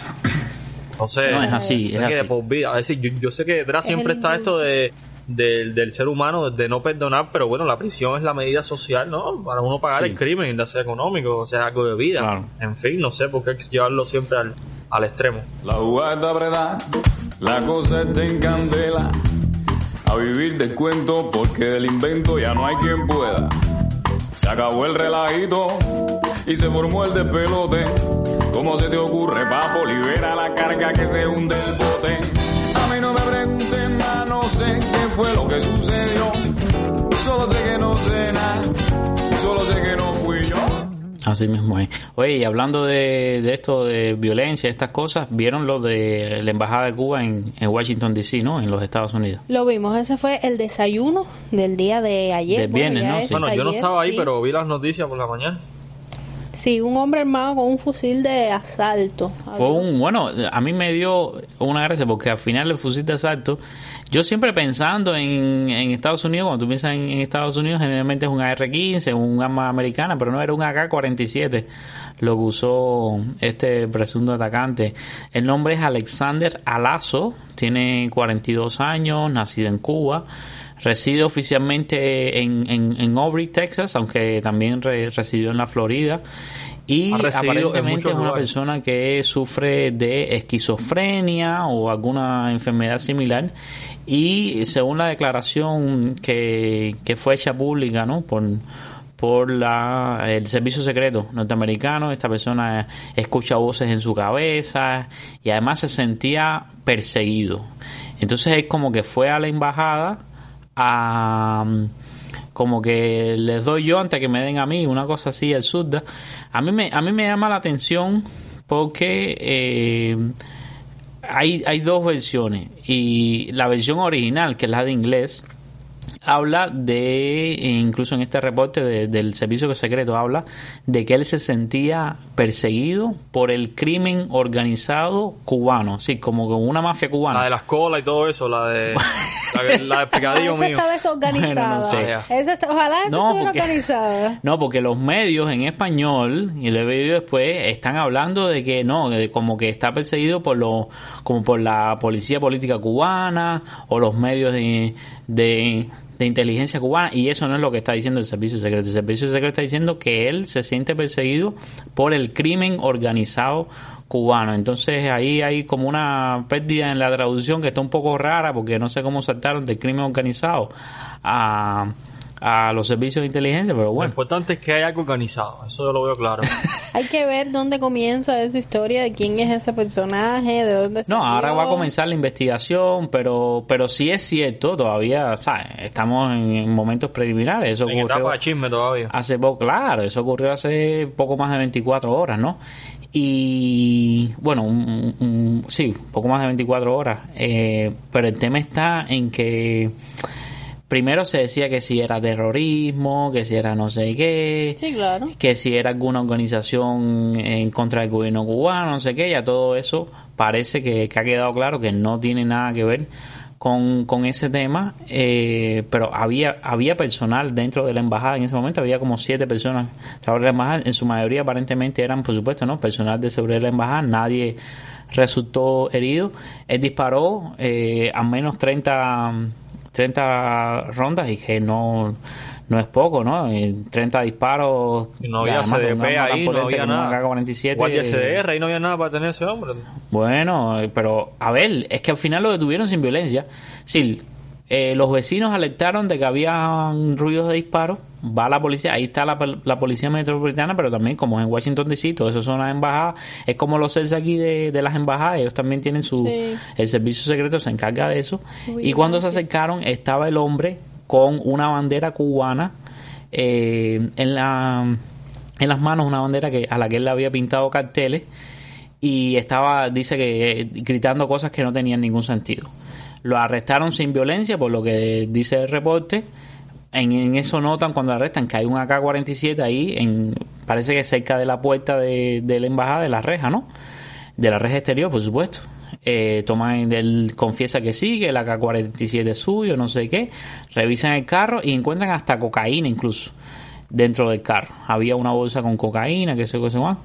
Entonces, No, es así, es que así. de por vida. Es decir, yo, yo sé que detrás Es siempre el está esto de del, del ser humano de no perdonar, pero bueno, la prisión es la medida social, ¿no? Para uno pagar Sí. el crimen, ya sea económico, o sea algo de vida. Claro. En fin, no sé por qué llevarlo siempre al, al extremo. La jugada está apretada, la cosa está en candela. A vivir del cuento porque del invento ya no hay quien pueda. Se acabó el relajito y se formó el despelote. ¿Cómo se te ocurre, papo? Libera la carga que se hunde el bote. A mí no me pregunten no sé qué fue lo que sucedió. Solo sé que no sé nada, solo sé que no fui yo. Así mismo es. Oye, y hablando de, de esto de violencia, estas cosas, ¿vieron lo de la Embajada de Cuba en, en Washington, D.C., ¿no? En los Estados Unidos. Lo vimos, ese fue el desayuno del día de ayer. Del viernes, ya ¿no? es. Bueno, yo no estaba ahí, sí. pero vi las noticias por la mañana. Sí, un hombre armado con un fusil de asalto. Fue un, bueno, a mí me dio una gracia porque al final el fusil de asalto, yo siempre pensando en, en Estados Unidos, cuando tú piensas en, Estados Unidos, generalmente es un AR-15, un arma americana, pero no era un AK-47 lo que usó este presunto atacante. El nombre es Alexander Alazo, tiene 42 años, nacido en Cuba. Reside oficialmente en, en, en Aubrey, Texas, aunque también re- residió en la Florida. Y aparentemente es una lugares. persona que sufre de esquizofrenia o alguna enfermedad similar. Y según la declaración que, que fue hecha pública ¿no? por, por la, el servicio secreto norteamericano, esta persona escucha voces en su cabeza y además se sentía perseguido. Entonces es como que fue a la embajada a como que les doy yo antes que me den a mí, una cosa así absurda. A mí me, a mí me llama la atención porque eh, hay, hay dos versiones y la versión original, que es la de inglés, habla de, e incluso en este reporte de- del servicio secreto, habla de que él se sentía perseguido por el crimen organizado cubano, sí, como con una mafia cubana. La de las colas y todo eso, la de la, de- la del picadillo Esa mío. está desorganizada. Bueno, no sé. Esa está- ojalá esa No, estuviera porque- organizada. No, porque los medios en español, y lo he leído después, están hablando de que no, de como que está perseguido por lo, como por la policía política cubana o los medios de, de, de inteligencia cubana y eso no es lo que está diciendo el servicio secreto. El servicio secreto está diciendo que él se siente perseguido por el crimen organizado cubano. Entonces ahí hay como una pérdida en la traducción que está un poco rara porque no sé cómo saltaron del crimen organizado a a los servicios de inteligencia, pero Lo bueno. importante es que hay algo organizado, eso yo lo veo claro. Hay que ver dónde comienza esa historia, de quién es ese personaje, de dónde No, salió. ahora va a comenzar la investigación, pero pero sí es cierto, todavía, ¿sabes? Estamos en momentos preliminares. Eso en ocurrió etapa de chisme todavía. hace poco, claro, eso ocurrió hace poco más de 24 horas, ¿no? Y bueno, un- un- sí, poco más de 24 horas. Eh, pero el tema está en que primero se decía que si era terrorismo, que si era no sé qué, Sí, claro. que si era alguna organización en contra del gobierno cubano, no sé qué, ya todo eso parece que, que ha quedado claro que no tiene nada que ver con, con ese tema, eh, pero había, había personal dentro de la embajada en ese momento, había como siete personas trabajando en la embajada, en su mayoría aparentemente eran, por supuesto, no personal de seguridad de la embajada, nadie resultó herido. Él disparó eh, a menos 30, 30 rondas y que no, no es poco, ¿no? Eh, 30 disparos. Y no había CDP ahí, no había nada. AK-47. Guardia CDR, ahí no había nada para tener ese hombre. Bueno, eh, pero a ver, es que al final lo detuvieron sin violencia. Sí, eh, los vecinos alertaron de que había ruidos de disparos. Va la policía, ahí está la, la policía metropolitana, pero también como es en Washington DC, todo eso son las embajadas. Es como los CELS aquí de, de las embajadas, ellos también tienen su. Sí. El servicio secreto se encarga de eso. Y cuando se acercaron, estaba el hombre con una bandera cubana eh, en la en las manos una bandera que a la que él le había pintado carteles y estaba dice que eh, gritando cosas que no tenían ningún sentido lo arrestaron sin violencia por lo que dice el reporte. En, en eso notan cuando arrestan que hay un AK-47 ahí en parece que cerca de la puerta de, de la embajada de la reja no de la reja exterior por supuesto. Eh, toman él confiesa que sí que el AK-47 es suyo no sé qué. Revisan el carro y encuentran hasta cocaína incluso dentro del carro. Había una bolsa con cocaína, que sé qué más.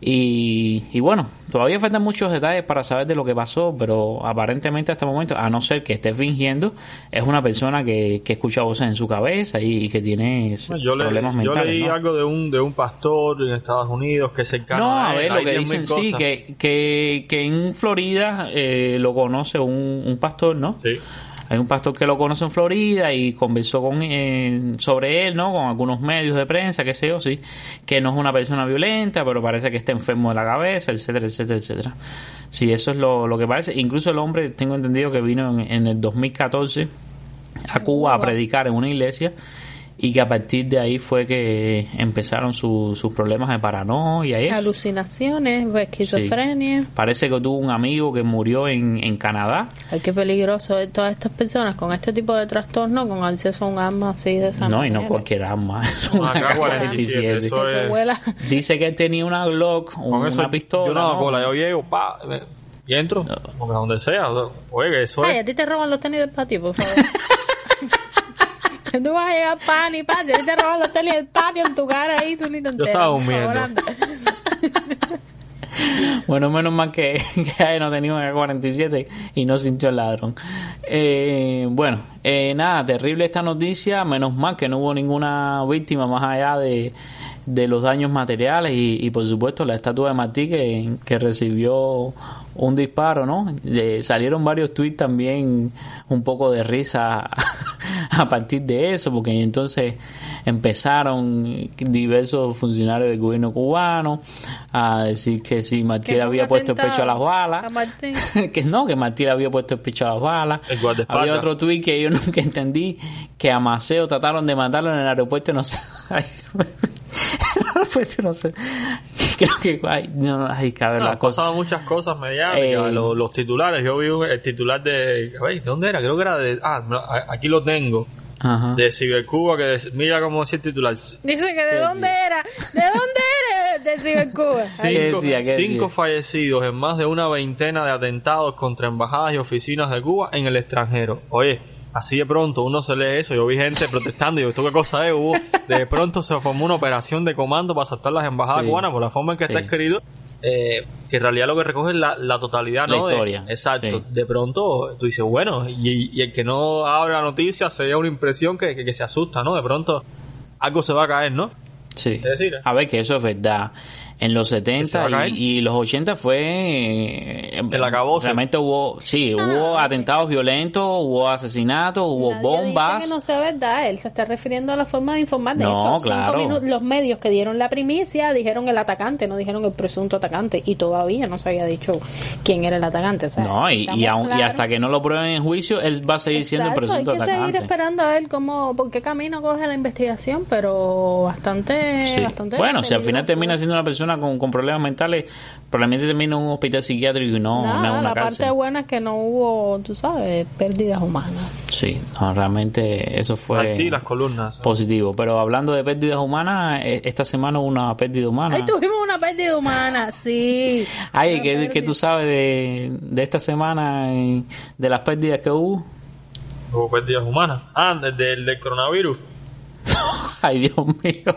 Y, y bueno, todavía faltan muchos detalles para saber de lo que pasó, pero aparentemente hasta el momento, a no ser que esté fingiendo, es una persona que, que escucha voces en su cabeza y, y que tiene Yo, le- problemas yo mentales. leí ¿no? algo de un, de un pastor en Estados Unidos que es cercano No, a a él, ver, lo que 10.000 dicen sí, que, que, que en Florida eh, lo conoce un, un pastor, ¿no? Sí. Hay un pastor que lo conoce en Florida y conversó con eh, sobre él, ¿no? Con algunos medios de prensa, qué sé yo, sí. Que no es una persona violenta, pero parece que está enfermo de la cabeza, etcétera, etcétera, etcétera. Sí, eso es lo, lo que parece. Incluso el hombre, tengo entendido que vino en, en el 2014 a Cuba a predicar en una iglesia y que a partir de ahí fue que empezaron su- sus problemas de paranoia y eso. Alucinaciones, esquizofrenia. Parece que tuvo un amigo que murió en, en Canadá. Ay, qué peligroso todas estas personas con este tipo de trastorno, con acceso a un arma así de esa No, y no manera. cualquier arma. Un Una AK-47, eso Que se es- vuela. Dice que él tenía una Glock, Con una eso, pistola. Yo no, ¿no? cola, yo llego, pa, y entro, a donde sea, oye, que eso Ay, es. a ti te roban los tenis del patio, por favor. Tú vas a llegar pan y ti te roban los tenis del patio en tu cara ahí, tú ni te enteras. estaba durmiendo. Bueno, menos mal que, que ahí no tenía un AK-47 y no sintió el ladrón. Eh, bueno, eh, nada, terrible esta noticia. Menos mal que no hubo ninguna víctima más allá de, de los daños materiales y, y, por supuesto la estatua de Martí que, que recibió un disparo, ¿no? Eh, salieron varios tweets también un poco de risa a partir de eso, porque entonces empezaron diversos funcionarios del gobierno cubano a decir que si Martí Que le había puesto el pecho a las balas, a que no, que Martí le había puesto el pecho a las balas. Había otro tweet que yo nunca entendí, que a Maceo trataron de matarlo en el aeropuerto, no sé. Ay, el aeropuerto, no sé. Creo que, ay, no, ay, cabe No, la cosa. pasaban muchas cosas mediáticas, Eh, los, los titulares, yo vi un- el titular de, a ver, ¿de dónde era? Creo que era de, ah, aquí lo tengo, Ajá. de Cibercuba, que mira cómo decía el titular, Dice que de dónde era, de dónde eres, de Cibercuba. Cinco, decía? ¿Qué cinco decía? fallecidos en más de una veintena de atentados contra embajadas y oficinas de Cuba en el extranjero. Oye, así de pronto uno se lee eso. Yo vi gente protestando y yo, ¿esto qué cosa es? Hubo, de pronto se formó una operación de comando para asaltar las embajadas Sí. cubanas por la forma en que está escrito. eh, que en realidad lo que recoge es la, la totalidad, La ¿no? De- historia, exacto. sí. De pronto tú dices, bueno, y, y el que no abre la noticia se da una impresión que, que, que se asusta, ¿no? De pronto algo se va a caer, ¿no? Sí. Es decir, A ver, que eso es verdad. En los se va 70 a caer. y, y los 80 fue... eh, El acabose. Realmente hubo, sí, hubo atentados violentos, hubo asesinatos, hubo Nadie bombas. Dice que no sea verdad, él se está refiriendo a la forma de informar. De No, hecho, cinco claro. minutos- los medios que dieron la primicia dijeron el atacante, no dijeron el presunto atacante. Y todavía no se había dicho quién era el atacante. o sea, No, y, aún- y hasta que no lo prueben en juicio, él va a seguir siendo el presunto hay que seguir atacante. esperando a ver cómo, por qué camino coge la investigación, pero bastante, Sí. bastante Bueno, si al final termina siendo una persona con, con problemas mentales, probablemente termina en un hospital psiquiátrico y no, en una la cárcel. parte buena es que no hubo, tú sabes, pérdidas humanas. Sí, no, realmente eso fue las columnas. positivo. Pero hablando de pérdidas humanas, eh, esta semana hubo una pérdida humana. Ahí tuvimos una pérdida humana, sí. Ay, ¿qué, qué tú sabes de, de esta semana, de las pérdidas que hubo? Hubo pérdidas humanas. Ah, desde el del coronavirus. Ay, Dios mío.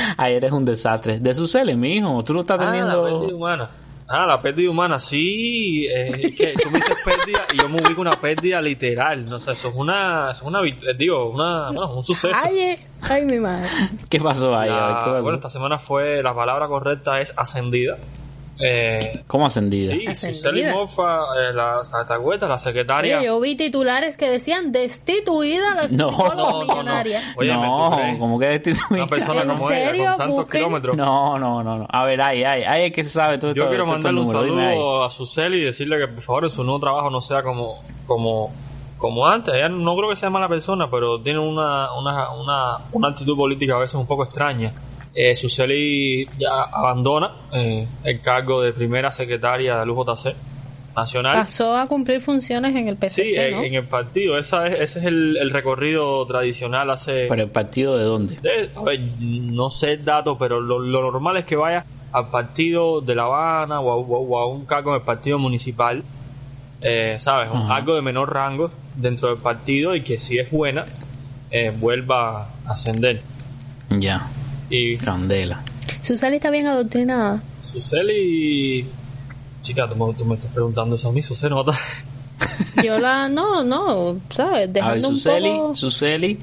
Ay, eres un desastre. De su cele, mijo. Tú lo estás Ah, la teniendo... pérdida humana. Ah, la pérdida humana, sí. eh, es que tú me dices pérdida y yo me ubico una pérdida literal. No sé, eso es una, eso es una, eh, digo, una, bueno, un suceso. Ay, eh, ay, mi madre. ¿Qué pasó ahí? La- ¿qué pasó? bueno, esta semana fue, la palabra correcta es ascendida. Eh, ¿Cómo ascendida? sí. Suseli Mofa, eh, la, ¿te acuerdas? La secretaria. Oye, yo vi titulares que decían destituida la No. No, no, no. Oye, ¿me tú no, como que destituida. Una persona ¿En como ella, serio? con tantos Busquen. kilómetros. No, no, no, no. A ver, ay, ay, ay, es que se sabe todo esto. Yo quiero estos mandarle un ahí. saludo a Suseli y decirle que por favor en su nuevo trabajo no sea como como como antes. Ella no creo que sea mala persona, pero tiene una, una, una, una actitud política a veces un poco extraña. Eh, Suseli ya abandona eh, el cargo de primera secretaria del UJC nacional. Pasó a cumplir funciones en el PCC, Sí, en, ¿no? en el partido. Esa es, ese es el, el recorrido tradicional hace... ¿Pero el partido de dónde? de- a ver, no sé el dato, pero lo, lo normal es que vaya al partido de La Habana o a, o a un cargo en el partido municipal, eh, ¿sabes? Un- algo de menor rango dentro del partido y que si es buena, eh, vuelva a ascender. Ya, Y candela. Susana está bien adoctrinada. Suseli... Chica, tú, me- tú me estás preguntando eso a mí, se nota. Yo la, no, no, ¿sabes? A ver, Dejando un Suseli, poco... Suseli,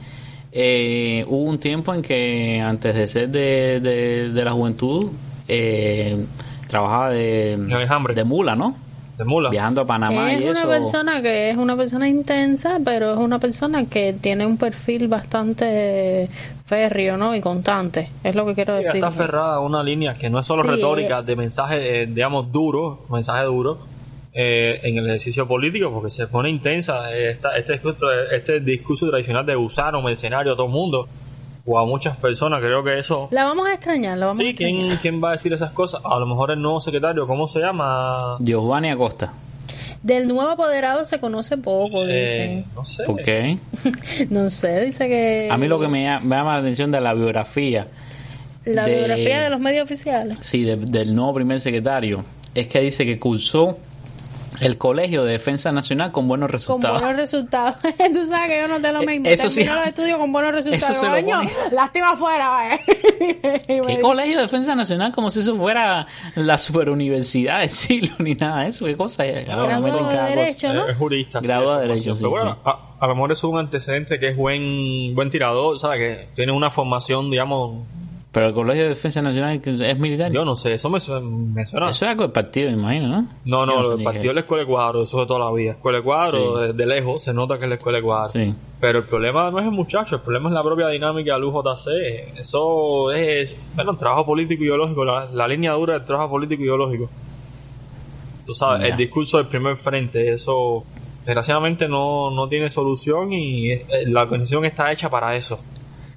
eh, hubo un tiempo en que antes de ser de, de, de la juventud, eh, trabajaba de, de mula, ¿no? De mula. Viajando a Panamá es y una eso. persona que es una persona intensa, pero es una persona que tiene un perfil bastante férreo, ¿no? Y constante. Es lo que quiero Sí, decir. está aferrada a una línea que no es solo Sí, retórica, ella- de mensaje, eh, digamos, duro, mensaje duro eh, en el ejercicio político, porque se pone intensa. eh, esta- este, discurso, este discurso tradicional de usar un mercenario a todo el mundo, o a muchas personas, creo que eso... La vamos a extrañar, la vamos a Sí, extrañar. ¿quién, ¿quién va a decir esas cosas? A lo mejor el nuevo secretario, ¿cómo se llama? Giovanni Acosta. Del nuevo apoderado se conoce poco, Eh, dicen. no sé. ¿Por qué? No sé, dice que... A mí lo que me, llama- me llama la atención de la biografía, La de- biografía de los medios oficiales. sí, de- del nuevo primer secretario, es que dice que cursó el Colegio de Defensa Nacional con buenos Con resultados. buenos resultados. Tú sabes que yo no te lo Eh, mismo. eso sí. Termino los estudios con buenos resultados. Eso se lo Coño, pone- lástima afuera, vaya. ¿Qué colegio de defensa nacional? Como si eso fuera la superuniversidad del siglo ni nada de eso. ¿Qué cosa es? Ahora Graduado de jurista. sí, de. Derecho, sí, Pero bueno, sí. A, a lo mejor es un antecedente que es buen buen tirador, ¿sabes? Que tiene una formación, digamos, Pero el Colegio de Defensa Nacional es militar. yo no sé, eso me, suena- me suena. Eso es algo del partido, me imagino, ¿no? No, no, el partido de la escuela de cuadro, eso de toda la vida. Escuela de cuadro, Sí. de, de lejos, se nota que es la escuela de cuadro. Sí. Pero el problema no es el muchacho, el problema es la propia dinámica del UJC. Eso es, bueno, el trabajo político ideológico, la, la línea dura del trabajo político ideológico. Tú sabes, el discurso del primer frente, eso desgraciadamente no, no tiene solución y eh, la organización está hecha para eso.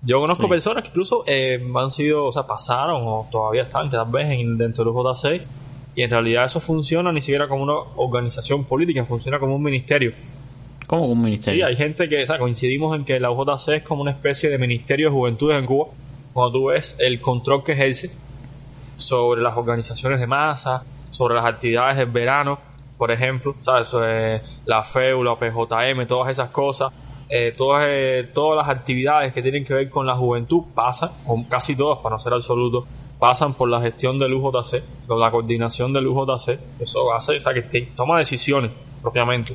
Yo conozco Sí. personas que incluso eh, han sido, o sea, pasaron o todavía están, tal vez, en, dentro del UJC y en realidad eso funciona ni siquiera como una organización política, funciona como un ministerio. ¿Cómo con un Sí, ministerio? hay gente que, o sea, coincidimos en que la UJC es como una especie de ministerio de juventudes en Cuba. Cuando tú ves el control que ejerce sobre las organizaciones de masa, sobre las actividades del verano, por ejemplo, ¿sabes? Sobre la FEU, la PJM, todas esas cosas, eh, todas, eh, todas las actividades que tienen que ver con la juventud pasan, o casi todas, para no ser absoluto, pasan por la gestión del UJC, por la coordinación del UJC. Eso hace, o sea, que te- toma decisiones propiamente.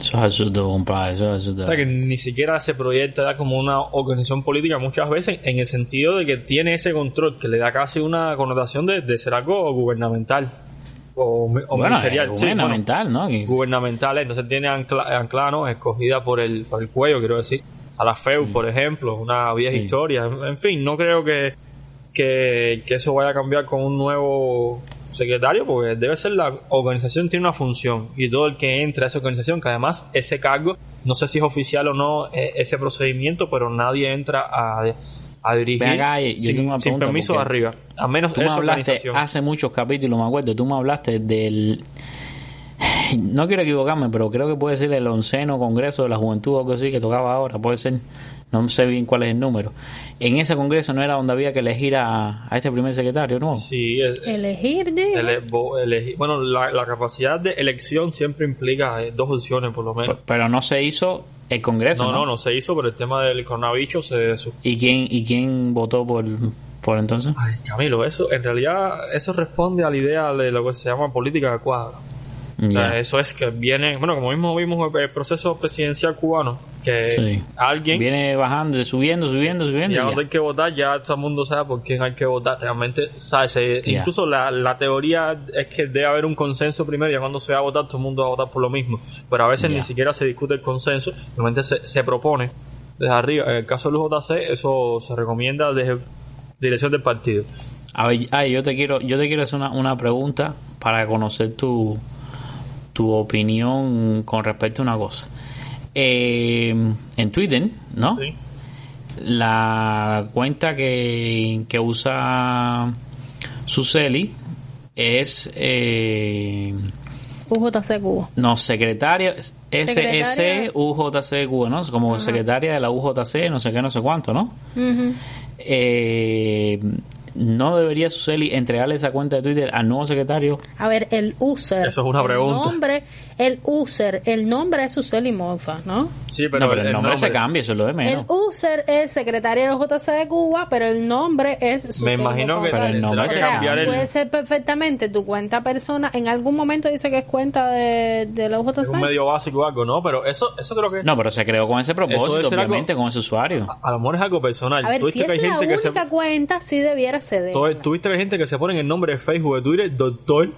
Eso es absurdo, compadre. Eso es absurdo. O sea, que ni siquiera se proyecta como una organización política muchas veces en el sentido de que tiene ese control que le da casi una connotación de, de ser algo gubernamental o, o Bueno, ministerial. Sí, bueno, gubernamental, ¿no? Que- gubernamental, entonces tiene ancla, anclada, ¿no? escogida por el, por el cuello, quiero decir, a la FEU, por ejemplo, una vieja Sí. historia. En, en fin, no creo que, que, que eso vaya a cambiar con un nuevo secretario, porque debe ser la organización tiene una función y todo el que entra a esa organización, que además ese cargo, no sé si es oficial o no eh, ese procedimiento, pero nadie entra a, a dirigir acá, yo sin, tengo una sin permiso de arriba, a menos Tú me hablaste hace muchos capítulos, me acuerdo, tú me hablaste del... No quiero equivocarme, pero creo que puede ser el onceno Congreso de la Juventud o algo así que tocaba ahora, puede ser, no sé bien cuál es el número. En ese Congreso no era donde había que elegir a, a este primer secretario, ¿no? Sí, es- Elegir, digo. Ele- bo- elegi- bueno, la, la capacidad de elección siempre implica eh, dos opciones, por lo menos. Pero no se hizo el Congreso, no, ¿no? no, no se hizo, pero el tema del coronavirus se... ¿Y quién, y quién votó por, por entonces? Ay, Camilo, eso en realidad eso responde a la idea de lo que se llama política de cuadro. O sea, Ya. eso es que viene, bueno, como mismo vimos el proceso presidencial cubano, que Sí. alguien, Viene bajando, subiendo, subiendo, subiendo. ya ya. cuando hay que votar, ya todo el mundo sabe por quién hay que votar. Realmente, sabe, se- Ya. incluso la, la teoría es que debe haber un consenso primero, ya cuando se va a votar, todo el mundo va a votar por lo mismo. Pero a veces ni siquiera se discute el consenso, realmente se, se propone desde arriba. En el caso del JC, eso se recomienda desde dirección del partido. A ver, ay, yo te quiero, yo te quiero hacer una, una pregunta para conocer tu, tu opinión con respecto a una cosa. Eh, en Twitter, ¿no? ¿sí? La cuenta que, que usa Suseli es eh, UJC Cuba. no secretaria Secretaria. SSUJC Cuba, ¿no? Como secretaria de la UJC, no sé qué, no sé cuánto, ¿no? Ujú. eh, no debería Suseli entregarle esa cuenta de Twitter al nuevo secretario. A ver, el user. Eso es una el pregunta. Nombre, el user, el nombre es Suseli Monfa, ¿no? Sí, no, pero el, nombre, se cambia, eso es lo de El menos. user es secretaria del JC de Cuba, pero el nombre es Suseli Me imagino Monfa. que Pero el nombre O sea, cambiar el... puede ser perfectamente tu cuenta persona. En algún momento dice que es cuenta de, de la UJC. es un medio básico o algo, ¿no? Pero eso, eso creo que No, pero se creó con ese propósito, ser algo- obviamente, con ese usuario. a lo mejor es algo personal. A ver, Tú si viste que hay es la gente que se única cuenta, sí debiera ceder. tú- tú viste que hay gente que se pone en el nombre de Facebook de Twitter, doctor,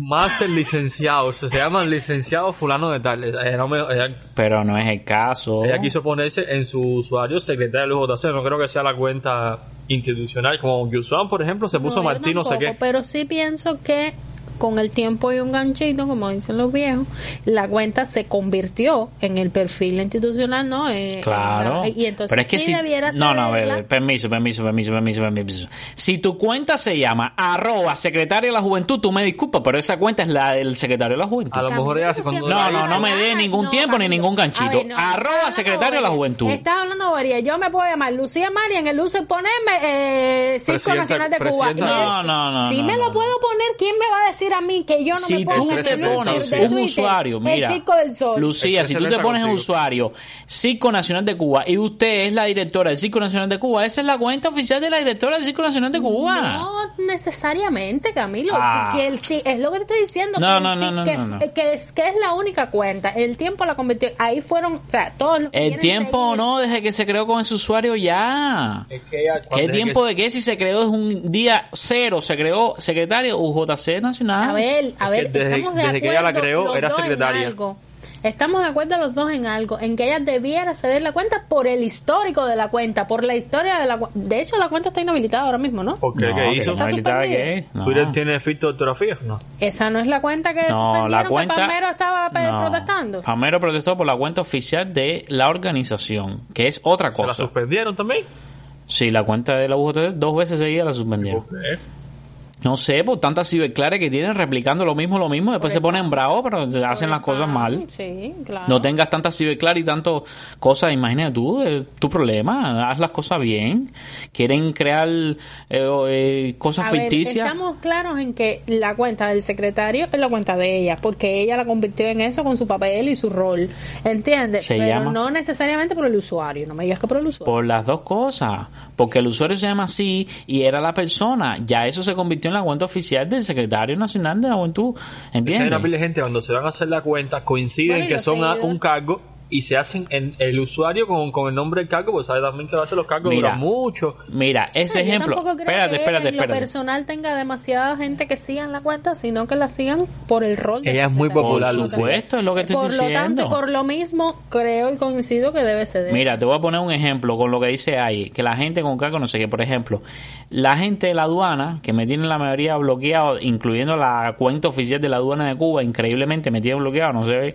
máster licenciado, se llaman licenciado fulano de tal. Ella, no me- ella- Pero no es el caso. ella quiso ponerse en su usuario secretaria del UJC, no creo que sea la cuenta institucional, como Yusuan, por ejemplo, se puso No, Martín no sé qué. Pero sí pienso que con el tiempo y un ganchito, como dicen los viejos, la cuenta se convirtió en el perfil institucional, ¿no? Eh, Claro. en la- y entonces pero es que sí si... debiera No, no, permiso, permiso, permiso, permiso, permiso. Si tu cuenta se llama arroba secretario de la juventud, tú me disculpas, pero esa cuenta es la del secretario de la juventud. A lo mejor ella hace Camilo, cuando... No, no, no me dé ningún no, tiempo ni ningún ganchito. Ver, no, Arroba estás hablando secretario de la juventud. Estás hablando de bobería. Yo me puedo llamar Lucía María en el user ponerme eh, Circo Presidenta- Nacional de Cuba. No, no, no, Si no, me no, lo no. puedo poner, ¿quién me va a decir a mí que yo no si me puedo tú te pones de un usuario, mira, el Circo del Sol? Lucía, si tú te pones un usuario Circo Nacional de Cuba y usted es la directora del Circo Nacional de Cuba, esa es la cuenta oficial de la directora del Circo Nacional de Cuba. No necesariamente, Camilo. Ah. Que el es lo que te estoy diciendo. No, que el no, no, no, que, no, no. Que, es, que es la única cuenta. El tiempo la convirtió. Ahí fueron, o sea, todos los que El tiempo seguir- no, desde que se creó con ese usuario ya. Es que ella- ¿Qué tiempo de qué? Si se creó desde un día cero, se creó secretario UJC Nacional. A ver, a Es ver, que desde- estamos de desde que ella la acuerdo creó, era secretaria. algo. Estamos de acuerdo los dos en algo, en que ella debiera ceder la cuenta por el histórico de la cuenta, por la historia de la cuenta. De hecho, la cuenta está inhabilitada ahora mismo, ¿no? ¿Por qué? No, ¿Qué que hizo? no que-. ¿Twitter tiene efecto de ortografía? No. Esa no es la cuenta que No, suspendieron la cuenta. que Palmero estaba No. protestando. Palmero protestó por la cuenta oficial de la organización, que es otra ¿Se la cosa. suspendieron también? Sí, la cuenta de la UJC dos veces seguidas la suspendieron. ¿Por qué? No sé, por tantas ciberclares que tienen replicando lo mismo, lo mismo, después se ponen bravos, pero hacen las cosas mal. Sí, claro. No tengas tantas ciberclares y tantas cosas, imagínate tú, eh, tu problema, haz las cosas bien. Quieren crear eh, eh, cosas A ver, ficticias. estamos claros en que la cuenta del secretario es la cuenta de ella, porque ella la convirtió en eso con su papel y su rol. ¿Entiendes? Se Pero llama- no necesariamente por el usuario. No me digas que por el usuario. Por las dos cosas. Porque el usuario se llama así y era la persona. Ya eso se convirtió en la cuenta oficial del secretario nacional de la juventud. Es que hay ¿Entiendes? una pila de gente cuando se van a hacer la cuenta coinciden Bueno, que son a- un cargo y se hacen en el usuario con, con el nombre del cargo, pues sabe también que a veces los cargos Mira, duran mucho. Mira, ese No, yo ejemplo. tampoco creo Espérate, que espérate, en lo espérate. personal tenga demasiada gente que sigan la cuenta, sino que la sigan por el rol. de Ella es muy secretario. popular, Por supuesto, es lo que estoy por lo diciendo. tanto, y por lo mismo, creo y coincido que debe ceder. Mira, te voy a poner un ejemplo con lo que dice ahí, que la gente con cargo no sé qué, por ejemplo, la gente de la aduana, que me tiene la mayoría bloqueado, incluyendo la cuenta oficial de la aduana de Cuba, increíblemente me tiene bloqueado, no sé,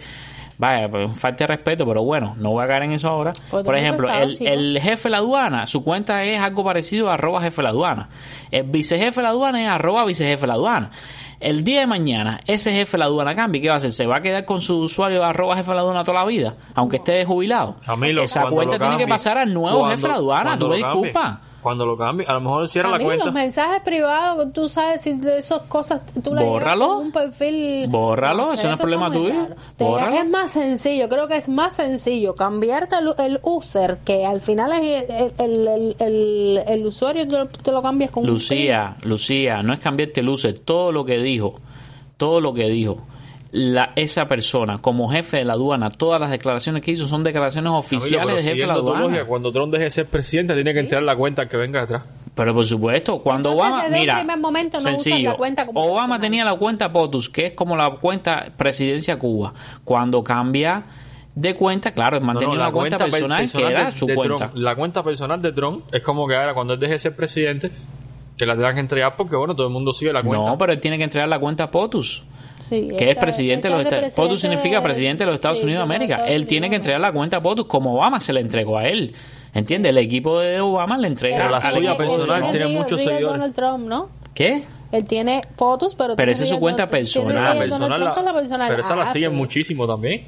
vaya, pues falta de respeto, pero bueno, no voy a caer en eso ahora. Pues por ejemplo, el, el jefe de la aduana, su cuenta es algo parecido a arroba jefe de la aduana. El vicejefe de la aduana es arroba vicejefe de la aduana. El día de mañana, ese jefe de la aduana cambia. ¿Qué va a hacer? ¿Se va a quedar con su usuario de arroba jefe de la aduana toda la vida? Aunque esté jubilado. Camilo, Esa cuando cuenta lo tiene que pasar al nuevo cuando- jefe de la aduana. Tú me lo disculpas. Cuando lo cambie, a lo mejor cierra A la mí cuenta. los mensajes privados, tú sabes si esas cosas tú la llevas Bórralo. un perfil. Bórralo, eso no es problema tuyo. Te-. Es más sencillo, creo que es más sencillo cambiarte el, el user, que al final es el, el, el, el- el usuario, tú, lo- tú lo cambias con un Lucía, Lucía, no es cambiarte luces. Todo lo que dijo, todo lo que dijo la, esa persona como jefe de la aduana, todas las declaraciones que hizo son declaraciones oficiales de jefe de la aduana. lógica, cuando Trump deje de ser presidente, tiene que entrar la cuenta que venga atrás. Pero por supuesto, cuando Entonces, Obama, desde mira, primer momento no sencillo, la cuenta como Obama personal. tenía la cuenta POTUS, que es como la cuenta presidencia Cuba. Cuando cambia de cuenta, claro, mantenía No, no, una cuenta, per- personal, que era de- su de cuenta. Trump. La cuenta personal de Trump es como que ahora cuando él deje de ser presidente, que la tengan que entregar porque, bueno, todo el mundo sigue la cuenta. No, pero él tiene que entregar la cuenta POTUS. Sí, que es presidente de los Estados POTUS presidente significa de- presidente de los Estados sí, Unidos de América. Él tiene que Unidos. entregar la cuenta POTUS como Obama se la entregó a él. ¿Entiendes? El equipo de Obama le entrega Pero la suya de personal Trump. tiene muchos seguidores. Donald Trump, ¿no? ¿Qué? Él tiene POTUS, pero... Pero tiene esa es su cuenta personal. Donald personal, Trump la- con la personal. pero esa la Ah, siguen sí. muchísimo también.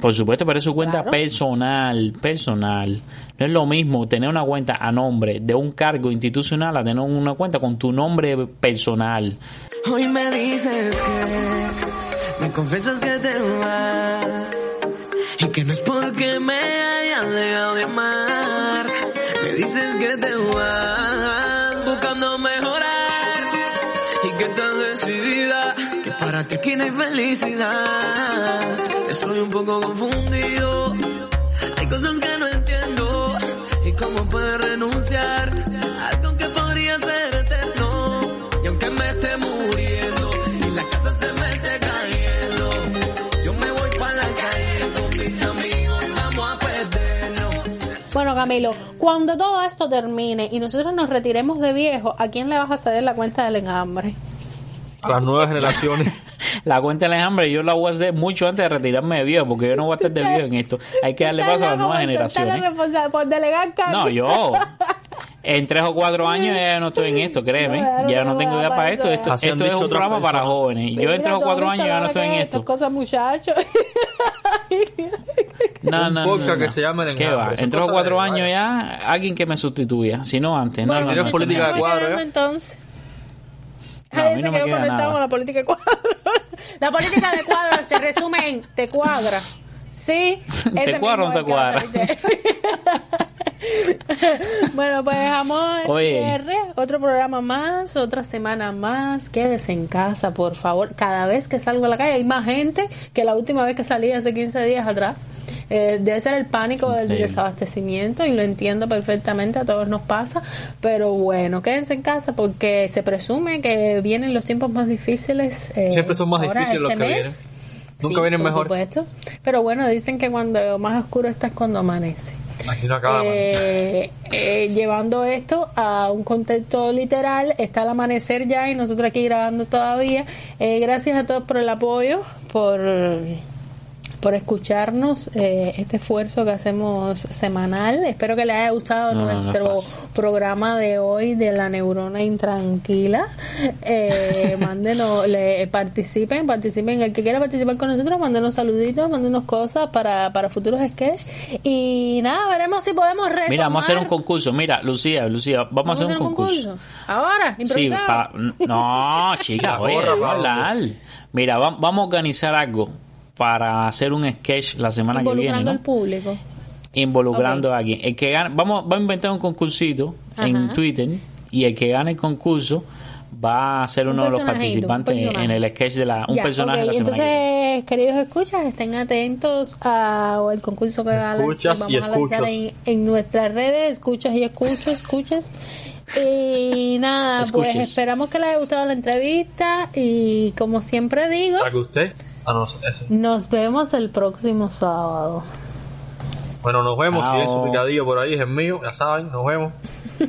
Por supuesto, pero es su cuenta Claro. personal, personal. No es lo mismo tener una cuenta a nombre de un cargo institucional a tener una cuenta con tu nombre personal. Hoy me dices que me confesas que te vas y que no es porque me hayas dejado de amar. Me dices que te vas buscando mejorar y que estás decidida que para ti aquí no hay felicidad. Estoy un poco confundido. Hay cosas que no entiendo y cómo puedes renunciar Camilo, cuando todo esto termine y nosotros nos retiremos de viejo, ¿a quién le vas a ceder la cuenta del enjambre? A las nuevas generaciones. La cuenta del hambre yo la voy a hacer mucho antes de retirarme de viejo, porque yo no voy a estar de viejo en esto. Hay que darle paso a las nuevas generaciones. Por delegar cargo. No, yo. En tres o cuatro años ya no estoy en esto, créeme. No, Ya no, tengo idea para esto. es. Esto, es un programa para jóvenes. Yo en tres o ¿tú has cuatro años ya no estoy en esto. Cosas, muchachos. No, Un no, podcast no, no. que se llama El ¿Qué va? Son En tres o cosas cuatro años vaya. ya alguien que me sustituya. Si no antes. No, Bueno, no, no, política de ¿qué cuadro, ¿eh? entonces? No, a Ay, mí se quedó queda conectado nada. con la política de cuadro. La política de cuadro se resume en te cuadra. ¿Sí? ¿Te Ese cuadra o te cuadra? es el que- bueno, pues dejamos el Oye. cierre. Otro programa más, otra semana más. Quédese en casa, por favor. Cada vez que salgo a la calle hay más gente que la última vez que salí hace 15 días atrás. Eh, debe ser el pánico del desabastecimiento y lo entiendo perfectamente, a todos nos pasa, pero bueno, quédense en casa porque se presume que vienen los tiempos más difíciles. eh, Siempre son más difíciles los este que vienen. Nunca Sí, vienen por mejor. supuesto. Pero bueno, dicen que cuando más oscuro está es cuando amanece. Aquí no acaba. Eh, eh, llevando esto a un contexto literal, está el amanecer ya y nosotros aquí grabando todavía. Eh, gracias a todos por el apoyo, por por escucharnos eh, este esfuerzo que hacemos semanal. Espero que les haya gustado No, no nuestro programa de hoy de la neurona intranquila. Eh, mándenos, le, participen, participen. El que quiera participar con nosotros, mándenos saluditos, mándenos cosas para, para futuros sketches. Y nada, veremos si podemos retomar. Mira, vamos a hacer un concurso. Mira, Lucía, Lucía, vamos, a hacer un concurso. Ahora, Sí, improvisado. pa- no, chica, oye, hablar. Mira, va- vamos a organizar algo para hacer un sketch la semana que viene, involucrando ¿no? al público. involucrando a alguien. El que gane, vamos, vamos a inventar un concursito en. Twitter y el que gane el concurso va a ser Un uno de los participantes en el sketch de la un Ya, personaje de la semana que viene. Entonces, queridos escuchas, estén atentos a o el concurso que va a lanzar- Escuchas vamos y a lanzar en, en nuestras redes, escuchas y escuchos, escuchas. Y nada, pues esperamos que les haya gustado la entrevista y como siempre digo, ¿Sabe usted? Ah, no, eso. nos vemos el próximo sábado. Bueno, nos vemos. Si Chao. hay su picadillo por ahí, es el mío. Ya saben, nos vemos.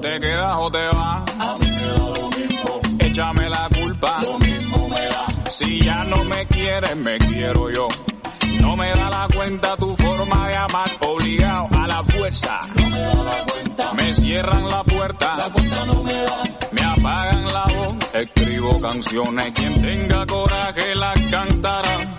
¿Te quedas o te vas? A mí me da lo mismo. Échame la culpa. Lo mismo me da. Si ya no me quieres, me quiero yo. No me da la cuenta tu forma de amar, obligado a la fuerza. No me da la cuenta. Me cierran la puerta. La cuenta no me da apagan la voz. Escribo canciones, quien tenga coraje las cantará.